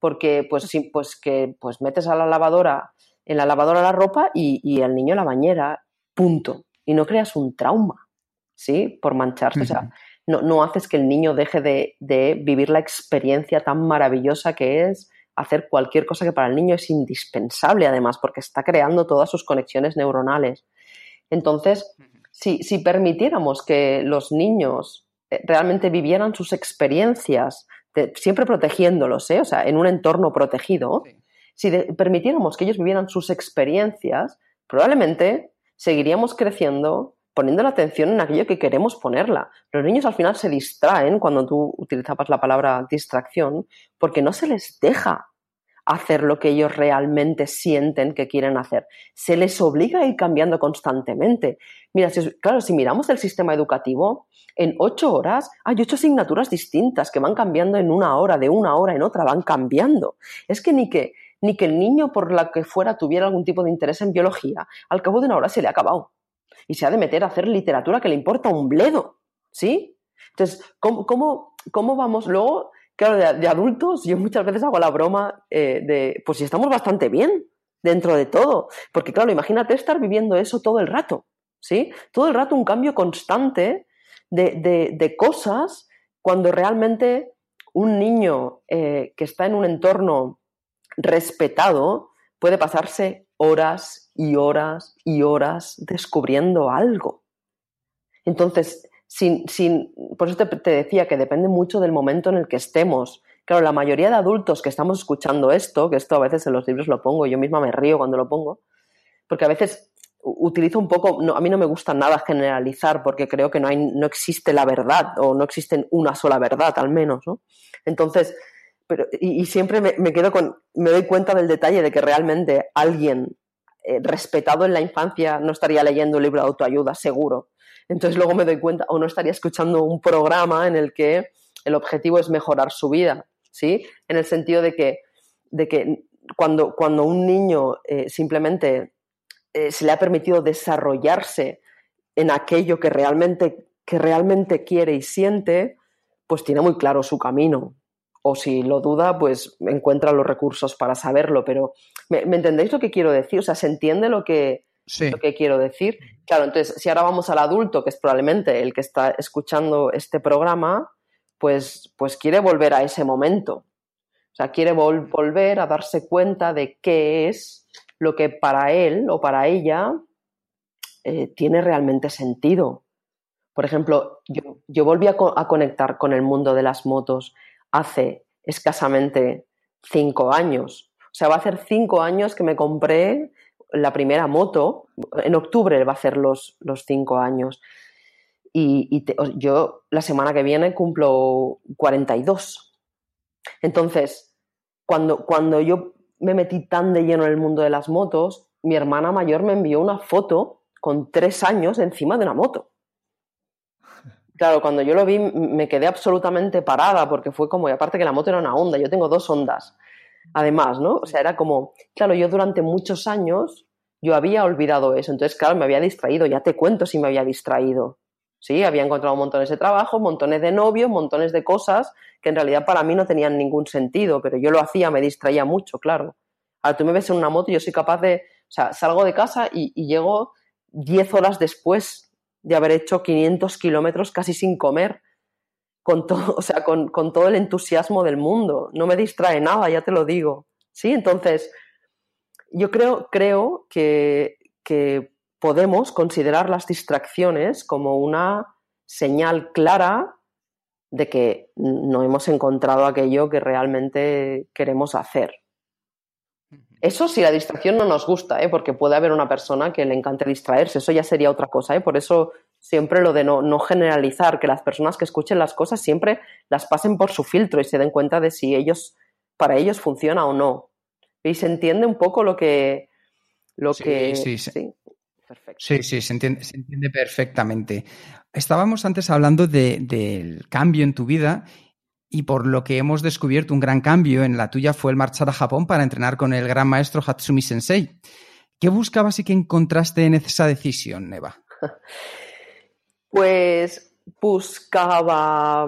Porque pues sí, pues que pues metes a la lavadora, en la lavadora la ropa y, y el niño en la bañera, punto. Y no creas un trauma, ¿sí? Por mancharse. Uh -huh. O sea, no, no, haces que el niño deje de, de, vivir la experiencia tan maravillosa que es hacer cualquier cosa que para el niño es indispensable, además, porque está creando todas sus conexiones neuronales. Entonces, si, si permitiéramos que los niños eh, realmente vivieran sus experiencias siempre protegiéndolos, ¿eh? o sea, en un entorno protegido, sí. si de, permitiéramos que ellos vivieran sus experiencias, probablemente seguiríamos creciendo poniendo la atención en aquello que queremos ponerla. Los niños al final se distraen cuando tú utilizabas la palabra distracción porque no se les deja hacer lo que ellos realmente sienten que quieren hacer. Se les obliga a ir cambiando constantemente. Mira, claro, si miramos el sistema educativo, en ocho horas hay ocho asignaturas distintas que van cambiando en una hora, de una hora en otra, van cambiando. Es que ni que, ni que el niño por la que fuera tuviera algún tipo de interés en biología, al cabo de una hora se le ha acabado. Y se ha de meter a hacer literatura que le importa un bledo. ¿Sí? Entonces, ¿cómo, cómo, vamos? Luego, claro, de, adultos, yo muchas veces hago la broma eh, de, pues si estamos bastante bien dentro de todo. Porque, claro, imagínate estar viviendo eso todo el rato. ¿Sí? Todo el rato un cambio constante de, cosas cuando realmente un niño eh, que está en un entorno respetado puede pasarse horas y horas y horas descubriendo algo. Entonces, sin, sin, por eso te, decía que depende mucho del momento en el que estemos. Claro, la mayoría de adultos que estamos escuchando esto, que esto a veces en los libros lo pongo, yo misma me río cuando lo pongo, porque a veces utilizo un poco, a mí no me gusta nada generalizar porque creo que no, hay, no existe la verdad o no existe una sola verdad al menos, ¿no? Entonces, pero, y, siempre me, quedo con, me doy cuenta del detalle de que realmente alguien eh, respetado en la infancia no estaría leyendo un libro de autoayuda, seguro. Entonces luego me doy cuenta, o no estaría escuchando un programa en el que el objetivo es mejorar su vida, ¿sí? En el sentido de que, de que cuando, cuando un niño eh, simplemente eh, se le ha permitido desarrollarse en aquello que realmente, que realmente quiere y siente, pues tiene muy claro su camino. O si lo duda, pues encuentra los recursos para saberlo. Pero, ¿me, entendéis lo que quiero decir? O sea, ¿se entiende lo que, lo que quiero decir? Claro, entonces, si ahora vamos al adulto, que es probablemente el que está escuchando este programa, pues, pues quiere volver a ese momento. O sea, quiere volver a darse cuenta de qué es lo que para él o para ella eh, tiene realmente sentido. Por ejemplo, yo, volví a, conectar con el mundo de las motos hace escasamente cinco años. O sea, va a ser cinco años que me compré la primera moto. En octubre va a ser los, los cinco años. Y, yo la semana que viene cumplo 42. Entonces, cuando, cuando yo me metí tan de lleno en el mundo de las motos, mi hermana mayor me envió una foto con tres años encima de una moto. Claro, cuando yo lo vi me quedé absolutamente parada porque fue como, y aparte que la moto era una Honda, yo tengo dos Hondas, además, ¿no? O sea, era como, claro, yo durante muchos años yo había olvidado eso, entonces, claro, me había distraído, ya te cuento si me había distraído. Sí, había encontrado montones de trabajo, montones de novios, montones de cosas que en realidad para mí no tenían ningún sentido, pero yo lo hacía, me distraía mucho, claro. Ahora tú me ves en una moto y yo soy capaz de, o sea, salgo de casa y, llego 10 horas después de haber hecho 500 kilómetros casi sin comer, con todo, o sea, con, con, todo el entusiasmo del mundo. No me distrae nada, ya te lo digo. Sí, entonces, yo creo, creo que, que podemos considerar las distracciones como una señal clara de que no hemos encontrado aquello que realmente queremos hacer. Eso si la distracción no nos gusta, ¿eh? porque puede haber una persona que le encante distraerse, eso ya sería otra cosa. ¿eh? Por eso siempre lo de no, no, generalizar, que las personas que escuchen las cosas siempre las pasen por su filtro y se den cuenta de si ellos, para ellos funciona o no. Y se entiende un poco lo que... Lo que sí. sí. Sí, sí, se entiende, se entiende perfectamente. Estábamos antes hablando del cambio en tu vida y por lo que hemos descubierto un gran cambio en la tuya fue el marchar a Japón para entrenar con el gran maestro Hatsumi Sensei. ¿Qué buscabas y qué encontraste en esa decisión, Neva? Pues buscaba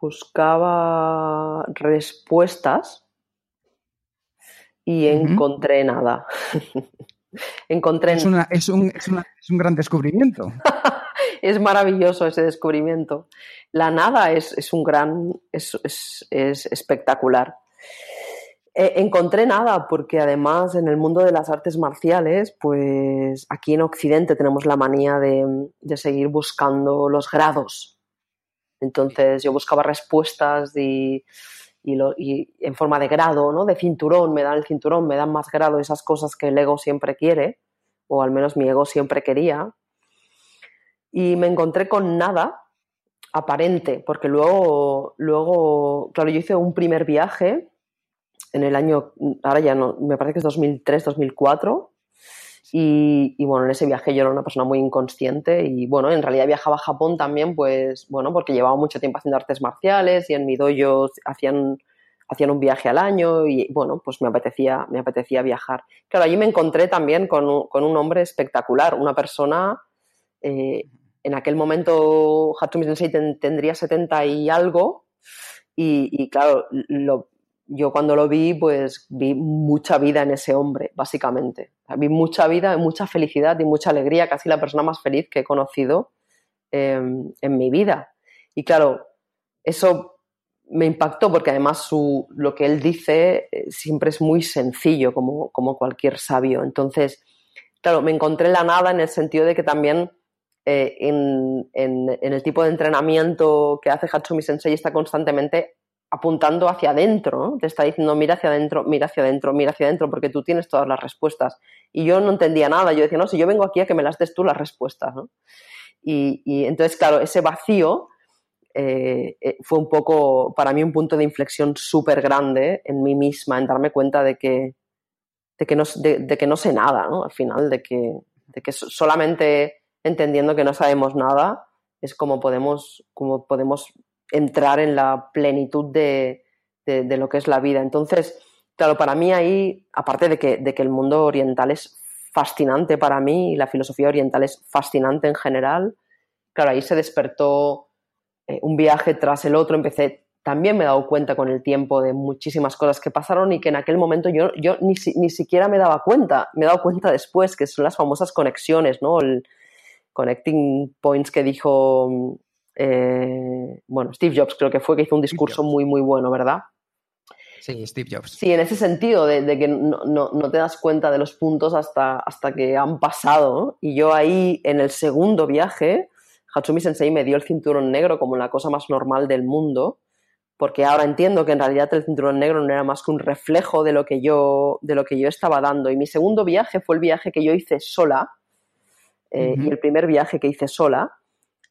buscaba respuestas y encontré nada. Encontré. Es, es, un, gran descubrimiento. es maravilloso ese descubrimiento. La nada es, un gran. es, espectacular. E, encontré nada porque además en el mundo de las artes marciales, pues aquí en Occidente tenemos la manía de, de seguir buscando los grados. Entonces yo buscaba respuestas y y, en forma de grado, ¿no? De cinturón, me dan el cinturón, me dan más grado, esas cosas que el ego siempre quiere, o al menos mi ego siempre quería. Y me encontré con nada aparente, porque luego, luego, claro, yo hice un primer viaje en el año, ahora ya no, me parece que es 2003, 2004. Y, y, bueno, en ese viaje yo era una persona muy inconsciente y bueno, en realidad viajaba a Japón también, pues bueno, porque llevaba mucho tiempo haciendo artes marciales y en mi dojo hacían, hacían un viaje al año y bueno, pues me apetecía, me apetecía viajar. Claro, allí me encontré también con un, con un hombre espectacular, una persona, eh, en aquel momento Hatsumi Sensei ten, tendría 70 y algo y, y claro, lo, yo cuando lo vi, pues vi mucha vida en ese hombre, básicamente. Vi mucha vida, mucha felicidad y mucha alegría, casi la persona más feliz que he conocido eh, en mi vida. Y claro, eso me impactó porque además su, lo que él dice eh, siempre es muy sencillo, como, como, cualquier sabio. Entonces, claro, me encontré en la nada en el sentido de que también eh, en, en, en, el tipo de entrenamiento que hace Hatsumi Sensei está constantemente apuntando hacia adentro, te está diciendo mira hacia adentro, mira hacia adentro, mira hacia adentro, porque tú tienes todas las respuestas. Y yo no entendía nada, yo decía, no, si yo vengo aquí a que me las des tú las respuestas. ¿no? Y, entonces, claro, ese vacío eh, fue un poco, para mí, un punto de inflexión súper grande en mí misma, en darme cuenta de que, de que, no, de que no sé nada, ¿no? al final, de que, de que solamente entendiendo que no sabemos nada es como podemos, como podemos entrar en la plenitud de, de, lo que es la vida. Entonces, claro, para mí ahí, aparte de que, de que el mundo oriental es fascinante para mí y la filosofía oriental es fascinante en general, claro, ahí se despertó eh, un viaje tras el otro, empecé, también me he dado cuenta con el tiempo de muchísimas cosas que pasaron y que en aquel momento yo, yo ni, ni siquiera me daba cuenta, me he dado cuenta después, que son las famosas conexiones, ¿no? El connecting points que dijo eh, bueno, Steve Jobs creo que fue que hizo un discurso muy, muy bueno, ¿verdad? Sí, Steve Jobs. Sí, en ese sentido, de, de que no, no, no, te das cuenta de los puntos hasta, hasta que han pasado. ¿no? Y yo ahí, en el segundo viaje, Hatsumi Sensei me dio el cinturón negro como la cosa más normal del mundo, porque ahora entiendo que en realidad el cinturón negro no era más que un reflejo de lo que yo, de lo que yo estaba dando. Y mi segundo viaje fue el viaje que yo hice sola, eh, uh -huh. y el primer viaje que hice sola.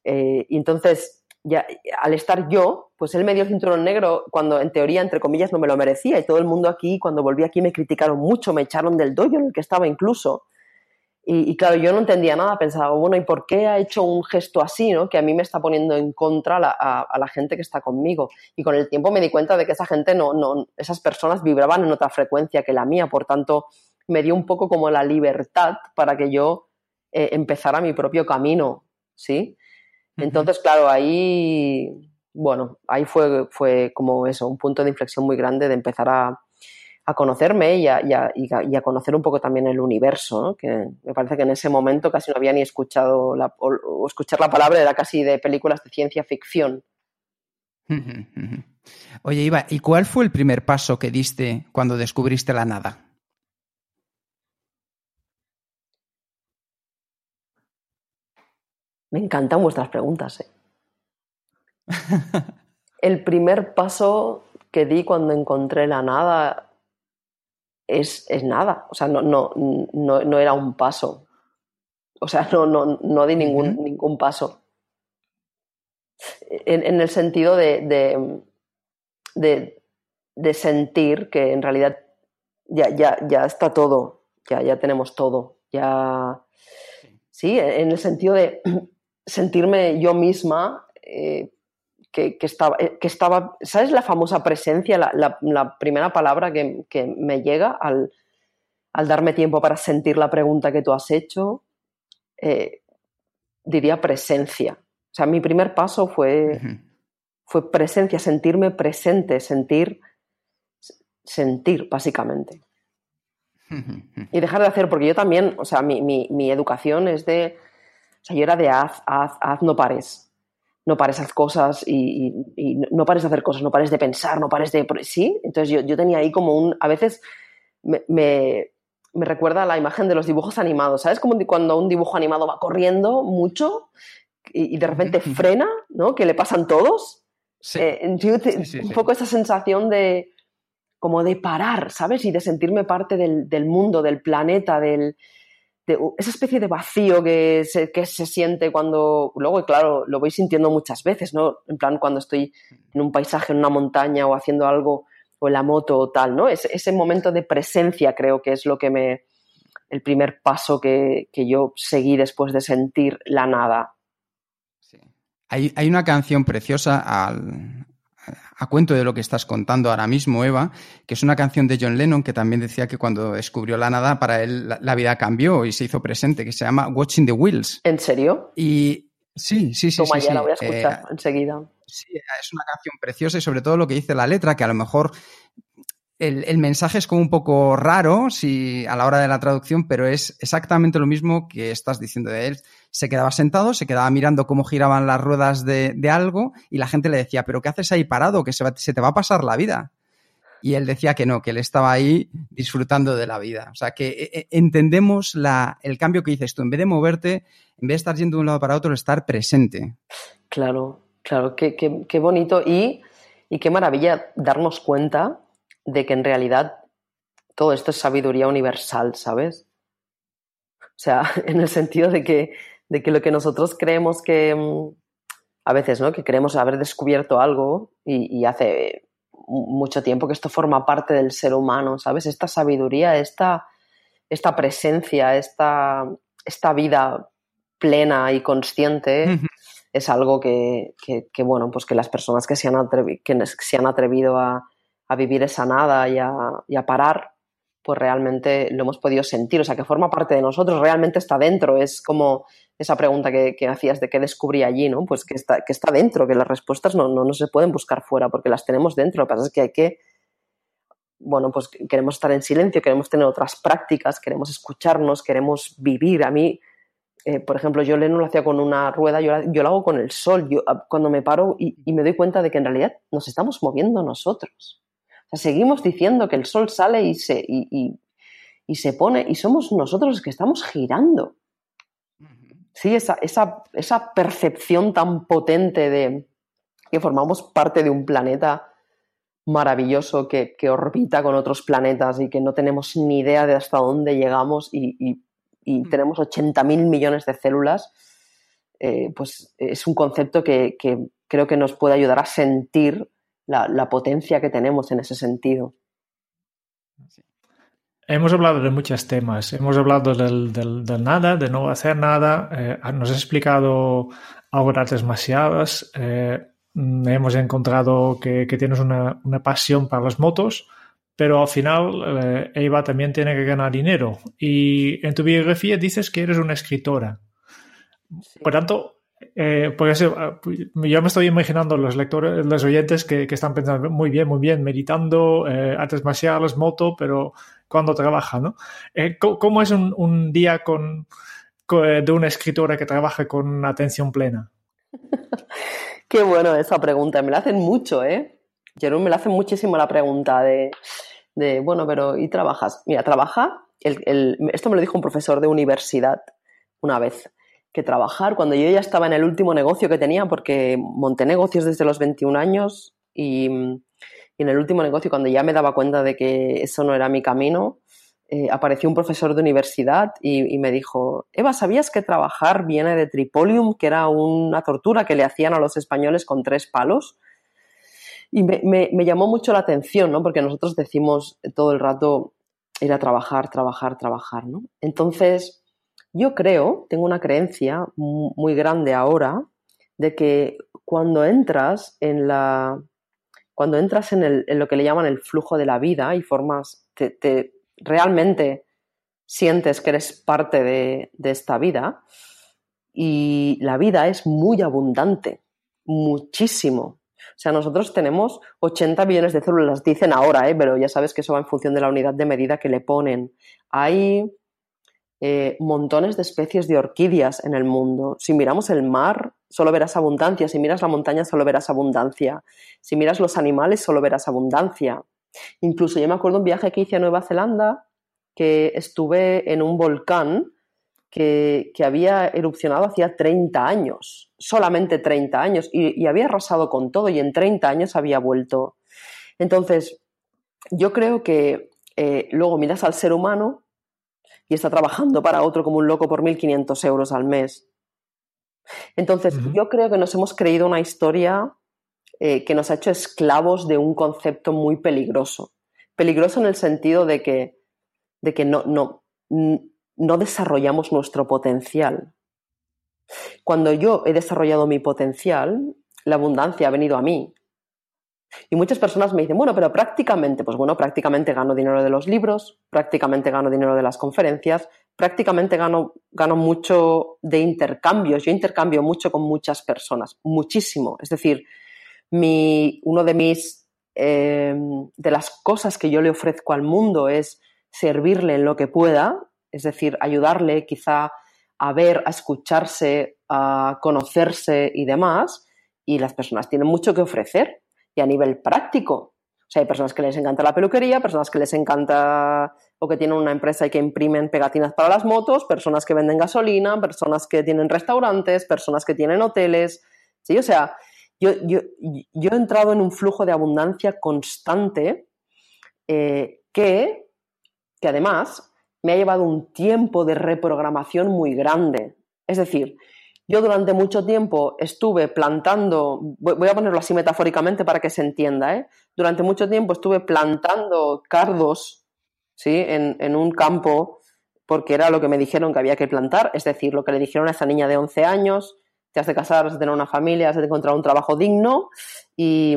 Eh, y entonces, ya, al estar yo, pues él me dio el cinturón negro cuando en teoría, entre comillas, no me lo merecía. Y todo el mundo aquí, cuando volví aquí, me criticaron mucho, me echaron del dojo en el que estaba incluso. Y, y, claro, yo no entendía nada, pensaba, bueno, ¿y por qué ha hecho un gesto así, no? Que a mí me está poniendo en contra la, a, a, la gente que está conmigo. Y con el tiempo me di cuenta de que esa gente no, no, esas personas vibraban en otra frecuencia que la mía, por tanto, me dio un poco como la libertad para que yo eh, empezara mi propio camino, ¿sí? Entonces, claro, ahí, bueno, ahí fue, fue como eso, un punto de inflexión muy grande de empezar a, a conocerme y a, y, a, y a, conocer un poco también el universo, ¿no? que me parece que en ese momento casi no había ni escuchado, la, o, o, escuchar la palabra era casi de películas de ciencia ficción. Oye, Iva, ¿y cuál fue el primer paso que diste cuando descubriste la nada? Me encantan vuestras preguntas. ¿eh? el primer paso que di cuando encontré la nada es, es nada. O sea, no, no, no, no, era un paso. O sea, no, no, no di ningún, uh -huh. ningún paso. En, en el sentido de, de, de, de, sentir que en realidad ya, ya, ya está todo, ya, ya tenemos todo. Ya. Sí, en el sentido de sentirme yo misma eh, que, que, estaba, eh, que estaba, ¿sabes la famosa presencia, la, la, la primera palabra que, que me llega al, al, darme tiempo para sentir la pregunta que tú has hecho? Eh, diría presencia. O sea, mi primer paso fue, uh -huh. fue presencia, sentirme presente, sentir, sentir, básicamente. Uh -huh. Y dejar de hacer, porque yo también, o sea, mi, mi, mi educación es de sea, yo era de haz, haz, haz, no pares. No pares, haz cosas y, y, y, no pares de hacer cosas, no pares de pensar, no pares de... ¿Sí? Entonces yo, yo tenía ahí como un... A veces me, me, me, recuerda a la imagen de los dibujos animados, ¿sabes? Como cuando un dibujo animado va corriendo mucho y, y de repente frena, ¿no? Que le pasan todos. Sí. Eh, yo te, sí, sí, un poco esa sensación de como de parar, ¿sabes? Y de sentirme parte del, del mundo, del planeta, del esa especie de vacío que se, que se siente cuando, luego, claro, lo voy sintiendo muchas veces, ¿no? En plan, cuando estoy en un paisaje, en una montaña o haciendo algo o en la moto o tal, ¿no? Ese, ese momento de presencia creo que es lo que me, el primer paso que, que yo seguí después de sentir la nada. Sí. Hay, hay, una canción preciosa al, a cuento de lo que estás contando ahora mismo, Eva, que es una canción de John Lennon que también decía que cuando descubrió la nada, para él la, la vida cambió y se hizo presente, que se llama Watching the Wheels. ¿En serio? Y sí, sí, sí. Toma, sí, ya sí. la voy a escuchar Eh, enseguida. Sí, es una canción preciosa y sobre todo lo que dice la letra, que a lo mejor el, mensaje es como un poco raro si, a la hora de la traducción, pero es exactamente lo mismo que estás diciendo de él. Se quedaba sentado, se quedaba mirando cómo giraban las ruedas de, algo y la gente le decía, pero ¿qué haces ahí parado? Que se, te va a pasar la vida. Y él decía que no, que él estaba ahí disfrutando de la vida. O sea, que eh, entendemos la, el cambio que dices tú. En vez de moverte, en vez de estar yendo de un lado para otro, estar presente. Claro, claro, qué, bonito y qué maravilla darnos cuenta de que en realidad todo esto es sabiduría universal, ¿sabes? O sea, en el sentido de que, de que lo que nosotros creemos que mm, a veces, ¿no? Que creemos haber descubierto algo y, y, hace mucho tiempo que esto forma parte del ser humano, ¿sabes? Esta sabiduría, esta, esta presencia, esta, esta vida plena y consciente. Uh -huh. Es algo que, que, que, bueno, pues que las personas que se han, atrevi que se han atrevido a, a vivir esa nada y a, parar, pues realmente lo hemos podido sentir, o sea, que forma parte de nosotros, realmente está dentro, es como esa pregunta que, hacías de qué descubrí allí, ¿no? Pues que está, que está dentro, que las respuestas no, no, se pueden buscar fuera porque las tenemos dentro, lo que pasa es que hay que, bueno, pues queremos estar en silencio, queremos tener otras prácticas, queremos escucharnos, queremos vivir. A mí, eh, por ejemplo, yo no lo hacía con una rueda, yo, yo lo hago con el sol, yo cuando me paro y me doy cuenta de que en realidad nos estamos moviendo nosotros. O sea, seguimos diciendo que el sol sale y se, y, y, y, se pone y somos nosotros los que estamos girando. Sí, esa, esa, esa percepción tan potente de que formamos parte de un planeta maravilloso que, que, orbita con otros planetas y que no tenemos ni idea de hasta dónde llegamos y, y tenemos 80 mil millones de células, eh, pues es un concepto que, que creo que nos puede ayudar a sentir la, la potencia que tenemos en ese sentido. Hemos hablado de muchos temas. Hemos hablado del, del, del nada, de no hacer nada. Eh, nos has explicado ahora demasiadas. Eh, hemos encontrado que, que tienes una, una, pasión para las motos, pero al final eh, Eva también tiene que ganar dinero. Y en tu biografía dices que eres una escritora. Sí. Por tanto, eh, por eso, yo me estoy imaginando los lectores, los oyentes que, están pensando muy bien, muy bien, meditando, eh, artes marciales, moto, pero cuando trabaja, ¿no? Eh, ¿Cómo es un, día con, con, de una escritora que trabaja con atención plena? Qué bueno esa pregunta, me la hacen mucho, ¿eh? Jerome, me la hacen muchísimo la pregunta de, de bueno, pero ¿y trabajas? Mira, trabaja, esto me lo dijo un profesor de universidad una vez que trabajar cuando yo ya estaba en el último negocio que tenía, porque monté negocios desde los 21 años y, en el último negocio, cuando ya me daba cuenta de que eso no era mi camino, eh, apareció un profesor de universidad y, me dijo, Eva, ¿sabías que trabajar viene de tripolium, que era una tortura que le hacían a los españoles con tres palos? Y me llamó mucho la atención, ¿no? Porque nosotros decimos todo el rato ir a trabajar, trabajar, trabajar, ¿no? Entonces, yo creo, tengo una creencia muy grande ahora, de que cuando entras en la. Cuando entras en, lo que le llaman el flujo de la vida y formas. Te, te realmente sientes que eres parte de, de, esta vida. Y la vida es muy abundante, muchísimo. O sea, nosotros tenemos 80 millones de células, dicen ahora, ¿eh? pero ya sabes que eso va en función de la unidad de medida que le ponen. Hay eh, montones de especies de orquídeas en el mundo. Si miramos el mar, solo verás abundancia. Si miras la montaña, solo verás abundancia. Si miras los animales, solo verás abundancia. Incluso yo me acuerdo un viaje que hice a Nueva Zelanda, que estuve en un volcán que, que había erupcionado hacía 30 años, solamente 30 años, y, había arrasado con todo, y en 30 años había vuelto. Entonces, yo creo que eh, luego miras al ser humano y está trabajando para otro como un loco por 1.500 euros al mes. Entonces, uh -huh. yo creo que nos hemos creído una historia eh, que nos ha hecho esclavos de un concepto muy peligroso. Peligroso en el sentido de que, de que no, no, no desarrollamos nuestro potencial. Cuando yo he desarrollado mi potencial, la abundancia ha venido a mí. Y muchas personas me dicen, bueno, pero prácticamente, pues bueno, prácticamente gano dinero de los libros, prácticamente gano dinero de las conferencias, prácticamente gano, gano mucho de intercambios. Yo intercambio mucho con muchas personas, muchísimo. Es decir, mi, uno de mis, em, de las cosas que yo le ofrezco al mundo es servirle en lo que pueda, es decir, ayudarle quizá a ver, a escucharse, a conocerse y demás. Y las personas tienen mucho que ofrecer y a nivel práctico. O sea, hay personas que les encanta la peluquería, personas que les encanta o que tienen una empresa y que imprimen pegatinas para las motos, personas que venden gasolina, personas que tienen restaurantes, personas que tienen hoteles. ¿sí? O sea, yo, yo, yo he entrado en un flujo de abundancia constante eh, que, que además me ha llevado un tiempo de reprogramación muy grande. Es decir, yo durante mucho tiempo estuve plantando, voy a ponerlo así metafóricamente para que se entienda, ¿eh? durante mucho tiempo estuve plantando cardos ¿sí? en, un campo porque era lo que me dijeron que había que plantar, es decir, lo que le dijeron a esa niña de 11 años, te has de casar, has de tener una familia, has de encontrar un trabajo digno y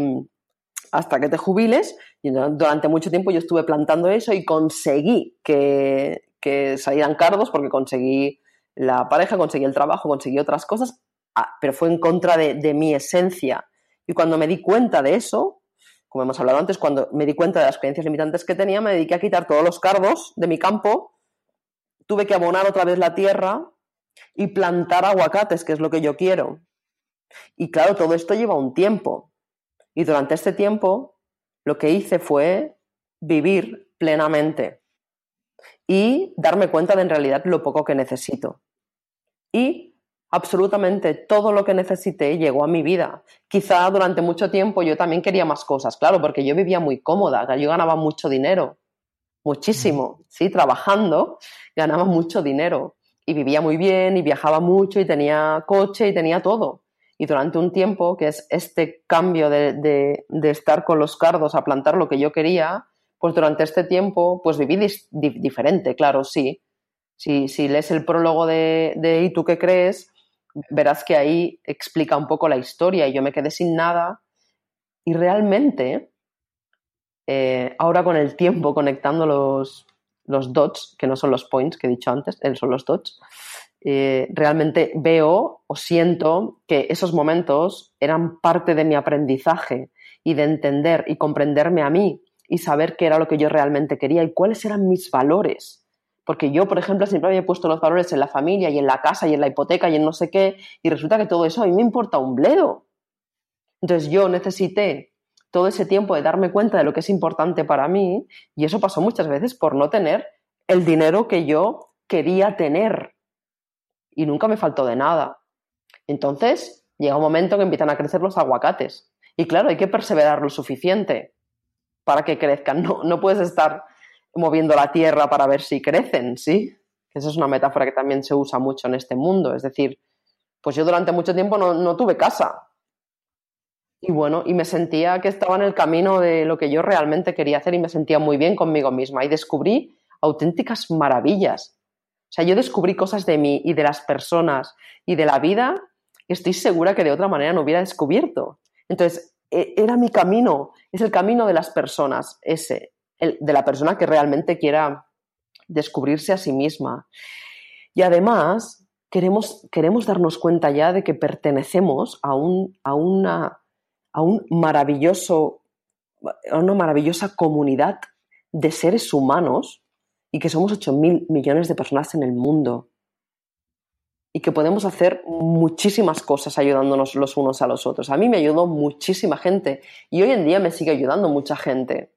hasta que te jubiles. Durante mucho tiempo yo estuve plantando eso y conseguí que, que salieran cardos porque conseguí la pareja, conseguí el trabajo, conseguí otras cosas, ah, pero fue en contra de, mi esencia. Y cuando me di cuenta de eso, como hemos hablado antes, cuando me di cuenta de las creencias limitantes que tenía, me dediqué a quitar todos los cardos de mi campo, tuve que abonar otra vez la tierra y plantar aguacates, que es lo que yo quiero. Y claro, todo esto lleva un tiempo. Y durante este tiempo, lo que hice fue vivir plenamente y darme cuenta de en realidad lo poco que necesito y absolutamente todo lo que necesité llegó a mi vida. Quizá durante mucho tiempo yo también quería más cosas, claro, porque yo vivía muy cómoda, yo ganaba mucho dinero, muchísimo, sí, trabajando ganaba mucho dinero y vivía muy bien y viajaba mucho y tenía coche y tenía todo. Y durante un tiempo, que es este cambio de, estar con los cardos a plantar lo que yo quería, pues durante este tiempo, pues viví diferente, claro, sí, si, lees el prólogo de, ¿Y tú qué crees? Verás que ahí explica un poco la historia y yo me quedé sin nada. Y realmente, eh, ahora con el tiempo, conectando los, los dots, que no son los points que he dicho antes, eh, son los dots, eh, realmente veo o siento que esos momentos eran parte de mi aprendizaje y de entender y comprenderme a mí y saber qué era lo que yo realmente quería y cuáles eran mis valores. Porque yo, por ejemplo, siempre había puesto los valores en la familia y en la casa y en la hipoteca y en no sé qué, y resulta que todo eso a mí me importa un bledo. Entonces yo necesité todo ese tiempo de darme cuenta de lo que es importante para mí, y eso pasó muchas veces por no tener el dinero que yo quería tener. Y nunca me faltó de nada. Entonces llega un momento que empiezan a crecer los aguacates. Y claro, hay que perseverar lo suficiente para que crezcan. No, no puedes estar moviendo la tierra para ver si crecen, ¿sí? Esa es una metáfora que también se usa mucho en este mundo. Es decir, pues yo durante mucho tiempo no, tuve casa. Y bueno, y me sentía que estaba en el camino de lo que yo realmente quería hacer y me sentía muy bien conmigo misma. Y descubrí auténticas maravillas. O sea, yo descubrí cosas de mí y de las personas y de la vida que estoy segura que de otra manera no hubiera descubierto. Entonces, era mi camino, es el camino de las personas, ese de la persona que realmente quiera descubrirse a sí misma. Y además, queremos, queremos darnos cuenta ya de que pertenecemos a, un, a, una, a un maravilloso, a una maravillosa comunidad de seres humanos y que somos 8 mil millones de personas en el mundo y que podemos hacer muchísimas cosas ayudándonos los unos a los otros. A mí me ayudó muchísima gente y hoy en día me sigue ayudando mucha gente.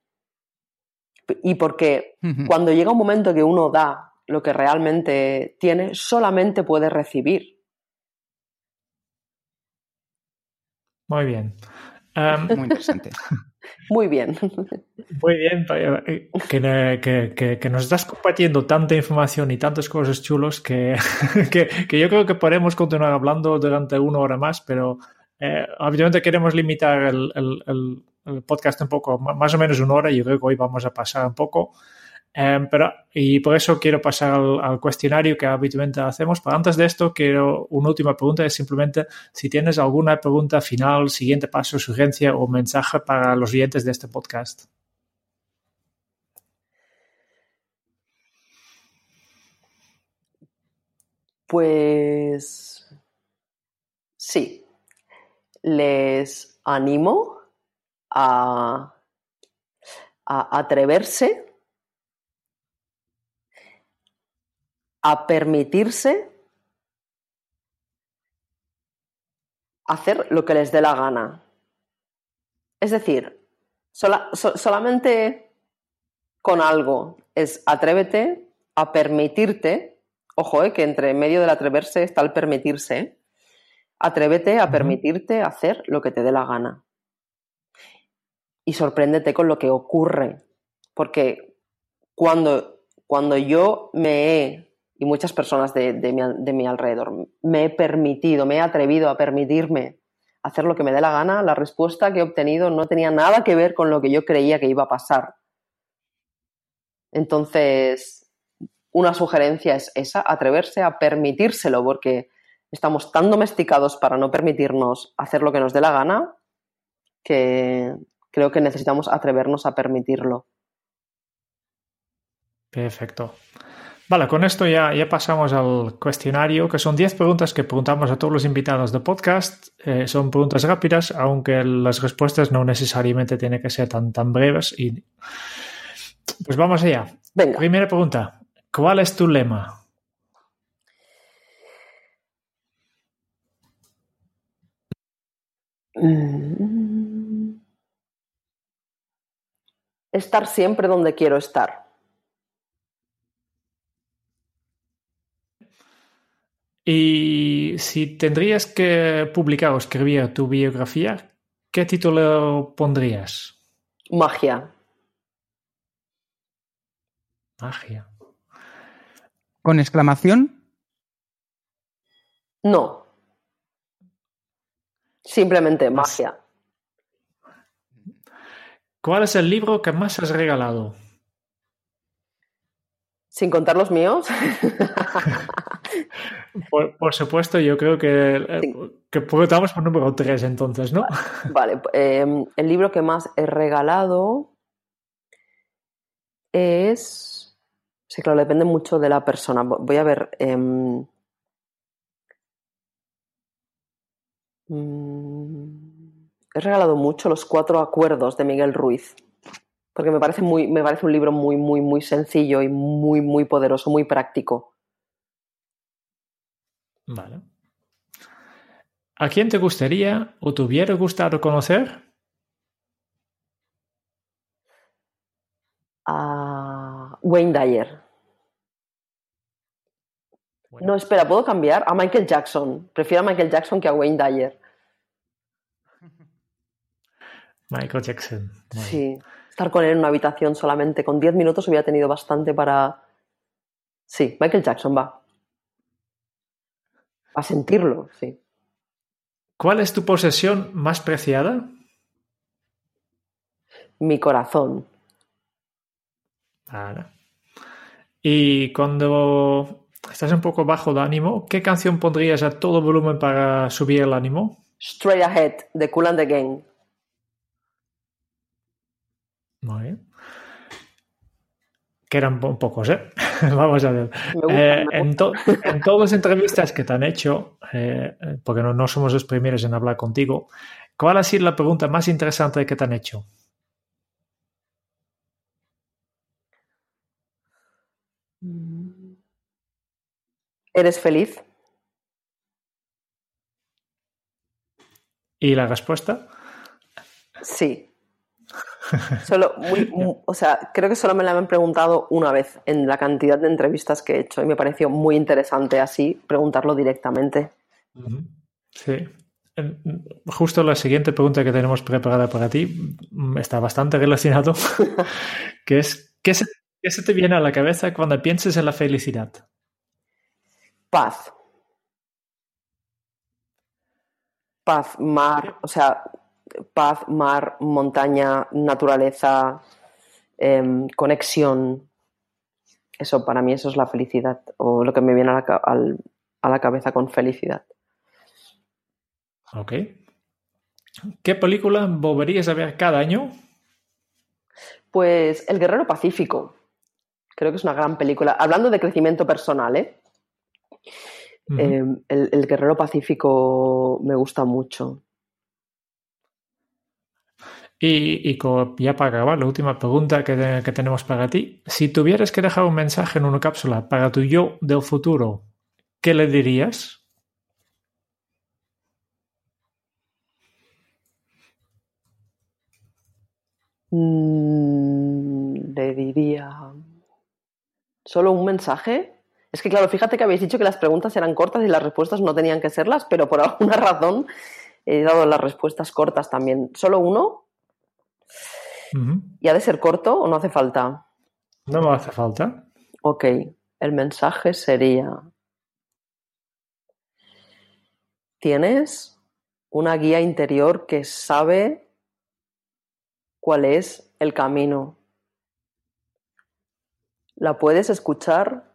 Y porque cuando llega un momento que uno da lo que realmente tiene, solamente puede recibir. Muy bien. Muy interesante. Muy bien. Muy bien, eh, que, que, nos estás compartiendo tanta información y tantas cosas chulos que, que, yo creo que podemos continuar hablando durante una hora más, pero Eh, obviamente queremos limitar el, el, el, podcast un poco, más o menos una hora, y yo creo que hoy vamos a pasar un poco. Eh, pero, y por eso quiero pasar al, cuestionario que habitualmente hacemos. Pero antes de esto, quiero una última pregunta, es simplemente si tienes alguna pregunta final, siguiente paso, sugerencia o mensaje para los oyentes de este podcast. Pues sí, les animo a, atreverse, a permitirse hacer lo que les dé la gana. Es decir, solamente con algo es atrévete a permitirte, ojo, eh, que entre medio del atreverse está el permitirse, atrévete a permitirte hacer lo que te dé la gana y sorpréndete con lo que ocurre. Porque cuando, cuando yo me he, y muchas personas de, mi, de mi alrededor, me he permitido, me he atrevido a permitirme hacer lo que me dé la gana, la respuesta que he obtenido no tenía nada que ver con lo que yo creía que iba a pasar. Entonces, una sugerencia es esa, atreverse a permitírselo, porque estamos tan domesticados para no permitirnos hacer lo que nos dé la gana que, creo que necesitamos atrevernos a permitirlo. Perfecto. Vale, con esto ya, ya pasamos al cuestionario, que son 10 preguntas que preguntamos a todos los invitados de podcast. Eh, son preguntas rápidas, aunque las respuestas no necesariamente tienen que ser tan, tan breves. Y... Pues vamos allá. Venga. Primera pregunta. ¿Cuál es tu lema? Mm estar siempre donde quiero estar. Y si tendrías que publicar o escribir tu biografía, ¿qué título pondrías? Magia. Magia. ¿Con exclamación? No. Simplemente magia. ¿Cuál es el libro que más has regalado? Sin contar los míos. por, supuesto, yo creo que, eh, que por número 3 entonces, ¿no? Vale, em, el libro que más he regalado es... Sí, claro, depende mucho de la persona. Voy a ver... Em, mm, he regalado mucho los cuatro acuerdos de Miguel Ruiz, porque me parece, muy, me parece un libro muy, muy, muy sencillo y muy, muy poderoso, muy práctico. Vale. ¿A quién te gustaría o te hubiera gustado conocer? A Wayne Dyer. No, espera, ¿puedo cambiar? A Michael Jackson. Prefiero a Michael Jackson que a Wayne Dyer. Michael Jackson. Sí, estar con él en una habitación solamente con 10 minutos hubiera tenido bastante para... Sí, Michael Jackson va. A sentirlo, sí. ¿Cuál es tu posesión más preciada? Mi corazón. Vale. Y cuando estás un poco bajo de ánimo, ¿qué canción pondrías a todo volumen para subir el ánimo? Straight Ahead, de Cool and the Gang. Muy bien. Que eran pocos, ¿eh? Vamos a ver. Eh, en, todas las entrevistas que te han hecho, eh, porque no, somos los primeros en hablar contigo, ¿cuál ha sido la pregunta más interesante que te han hecho? ¿Eres feliz? ¿Y la respuesta? Sí. Solo o sea, creo que solo me la han preguntado una vez en la cantidad de entrevistas que he hecho y me pareció muy interesante así preguntarlo directamente. Sí. Justo la siguiente pregunta que tenemos preparada para ti mm, está bastante relacionado, que es ¿qué se, ¿qué se te viene a la cabeza cuando pienses en la felicidad? Paz. paz, mar, o sea, paz, mar, montaña, naturaleza, em, conexión. Eso, para mí, eso es la felicidad, o lo que me viene a la, a la cabeza con felicidad. Ok. ¿Qué película volverías a ver cada año? Pues El Guerrero Pacífico. Creo que es una gran película. Hablando de crecimiento personal, ¿eh? Em, el, Guerrero Pacífico me gusta mucho. Y, ya para acabar, la última pregunta que, que, tenemos para ti. Si tuvieras que dejar un mensaje en una cápsula para tu yo del futuro, ¿qué le dirías? Mm, le diría... ¿Solo un mensaje? Es que claro, fíjate que habéis dicho que las preguntas eran cortas y las respuestas no tenían que serlas, pero por alguna razón he dado las respuestas cortas también. ¿Solo uno? ¿Y ha de ser corto o no hace falta? No me hace falta. Ok, el mensaje sería... Tienes una guía interior que sabe cuál es el camino. La puedes escuchar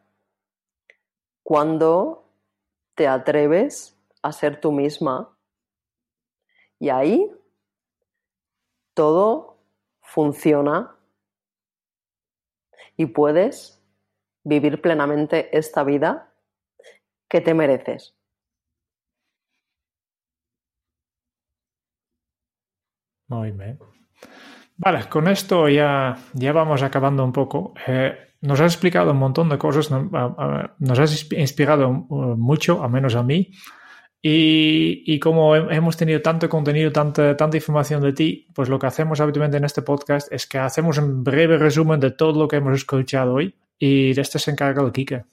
cuando te atreves a ser tú misma. Y ahí todo funciona y puedes vivir plenamente esta vida que te mereces. Muy bien. Vale, con esto ya, ya vamos acabando un poco. Eh, nos has explicado un montón de cosas, nos has inspirado uh, mucho, al menos a mí. Y, y, como hemos tenido tanto contenido, tanta, tanta información de ti, pues lo que hacemos habitualmente en este podcast es que hacemos un breve resumen de todo lo que hemos escuchado hoy y de este se encarga el Kike.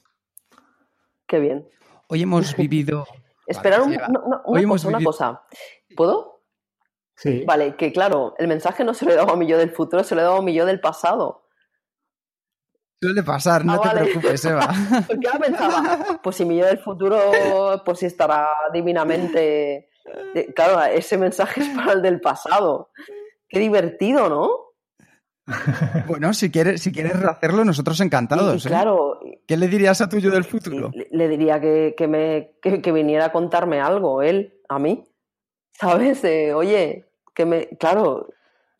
Qué bien. Hoy hemos vivido... Esperar un, una, cosa, una cosa. ¿Puedo? Vale, que claro, el mensaje no se lo he dado a mi yo del futuro, se lo he dado a mi yo del pasado. Suele pasar, no ah, te preocupes, Eva. Ahora pensaba, pues si mi yo del futuro, pues si estará divinamente. Claro, ese mensaje es para el del pasado. Qué divertido, ¿no? Bueno, si quieres, si quieres hacerlo, nosotros encantados. ¿eh? claro. ¿Qué le dirías a tu yo del futuro? Le, diría que, me, que, viniera a contarme algo, él, a mí. ¿Sabes? oye, que me. Claro,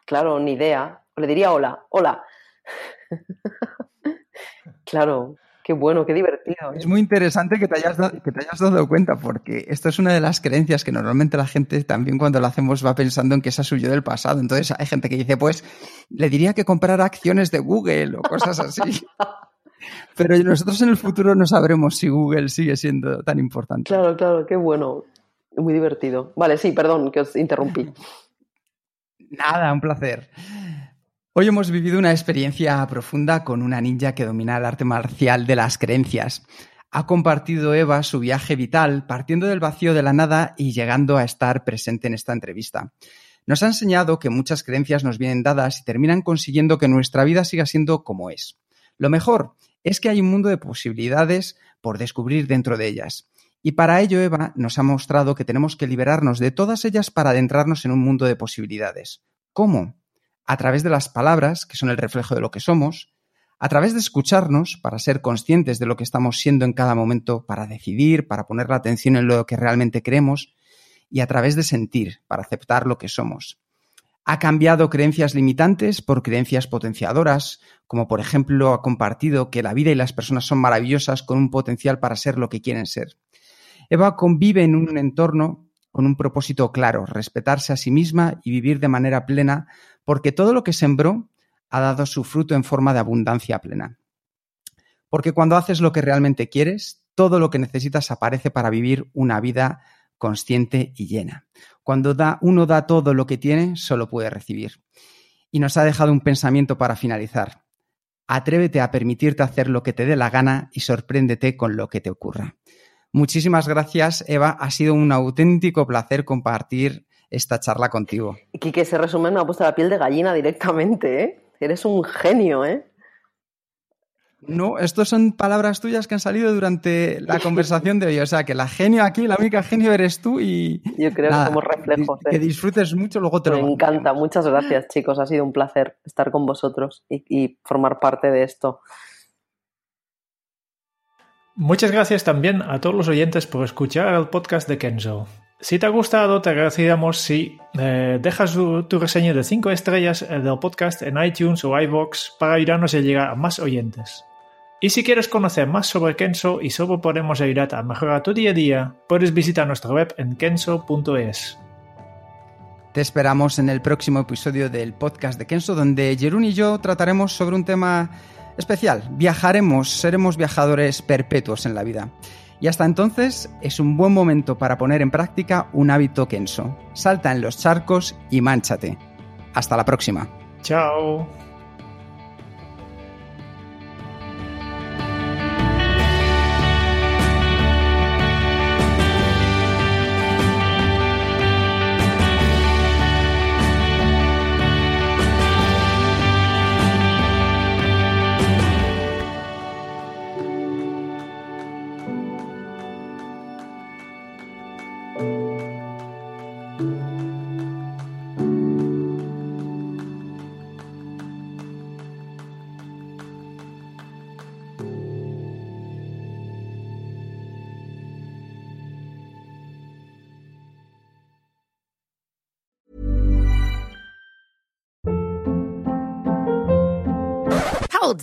claro, ni idea. Le diría hola, hola. claro, qué bueno, qué divertido. Es muy interesante que te, hayas que te hayas dado cuenta, porque esto es una de las creencias que normalmente la gente también cuando lo hacemos va pensando en que esa suyo del pasado. Entonces hay gente que dice, pues le diría que comprara acciones de Google o cosas así. Pero nosotros en el futuro no sabremos si Google sigue siendo tan importante. Claro, claro, qué bueno. Muy divertido. Vale, sí, perdón, que os interrumpí. Nada, un placer. Hoy hemos vivido una experiencia profunda con una ninja que domina el arte marcial de las creencias. Ha compartido Eva su viaje vital partiendo del vacío de la nada y llegando a estar presente en esta entrevista. Nos ha enseñado que muchas creencias nos vienen dadas y terminan consiguiendo que nuestra vida siga siendo como es. Lo mejor es que hay un mundo de posibilidades por descubrir dentro de ellas. Y para ello Eva nos ha mostrado que tenemos que liberarnos de todas ellas para adentrarnos en un mundo de posibilidades. ¿Cómo? A través de las palabras, que son el reflejo de lo que somos, a través de escucharnos para ser conscientes de lo que estamos siendo en cada momento, para decidir, para poner la atención en lo que realmente queremos, y a través de sentir, para aceptar lo que somos. Ha cambiado creencias limitantes por creencias potenciadoras, como por ejemplo ha compartido que la vida y las personas son maravillosas con un potencial para ser lo que quieren ser. Eva convive en un entorno con un propósito claro, respetarse a sí misma y vivir de manera plena, porque todo lo que sembró ha dado su fruto en forma de abundancia plena. Porque cuando haces lo que realmente quieres, todo lo que necesitas aparece para vivir una vida consciente y llena. Cuando da, uno da todo lo que tiene, solo puede recibir. Y nos ha dejado un pensamiento para finalizar. Atrévete a permitirte hacer lo que te dé la gana y sorpréndete con lo que te ocurra. Muchísimas gracias, Eva. Ha sido un auténtico placer compartir esta charla contigo. que ese resumen me ha puesto la piel de gallina directamente, ¿eh? Eres un genio, ¿eh? No, estos son palabras tuyas que han salido durante la conversación de hoy. O sea, que la genio aquí, la única genio eres tú y. Yo creo que somos reflejos. Que disfrutes mucho, luego te Me lo. encanta. Muchas gracias, chicos. Ha sido un placer estar con vosotros y, y formar parte de esto. Muchas gracias también a todos los oyentes por escuchar el podcast de Kenzo. Si te ha gustado, te agradeceríamos si eh, dejas tu, tu, reseña de 5 estrellas eh, del podcast en iTunes o iVoox para ayudarnos a llegar a más oyentes. Y si quieres conocer más sobre Kenso y sobre podemos ayudarte a mejorar tu día a día, puedes visitar nuestra web en kenso.es. Te esperamos en el próximo episodio del podcast de Kenso, donde Jerún y yo trataremos sobre un tema especial. Viajaremos, seremos viajadores perpetuos en la vida. Y hasta entonces es un buen momento para poner en práctica un hábito Kenso. Salta en los charcos y mánchate. Hasta la próxima. Chao.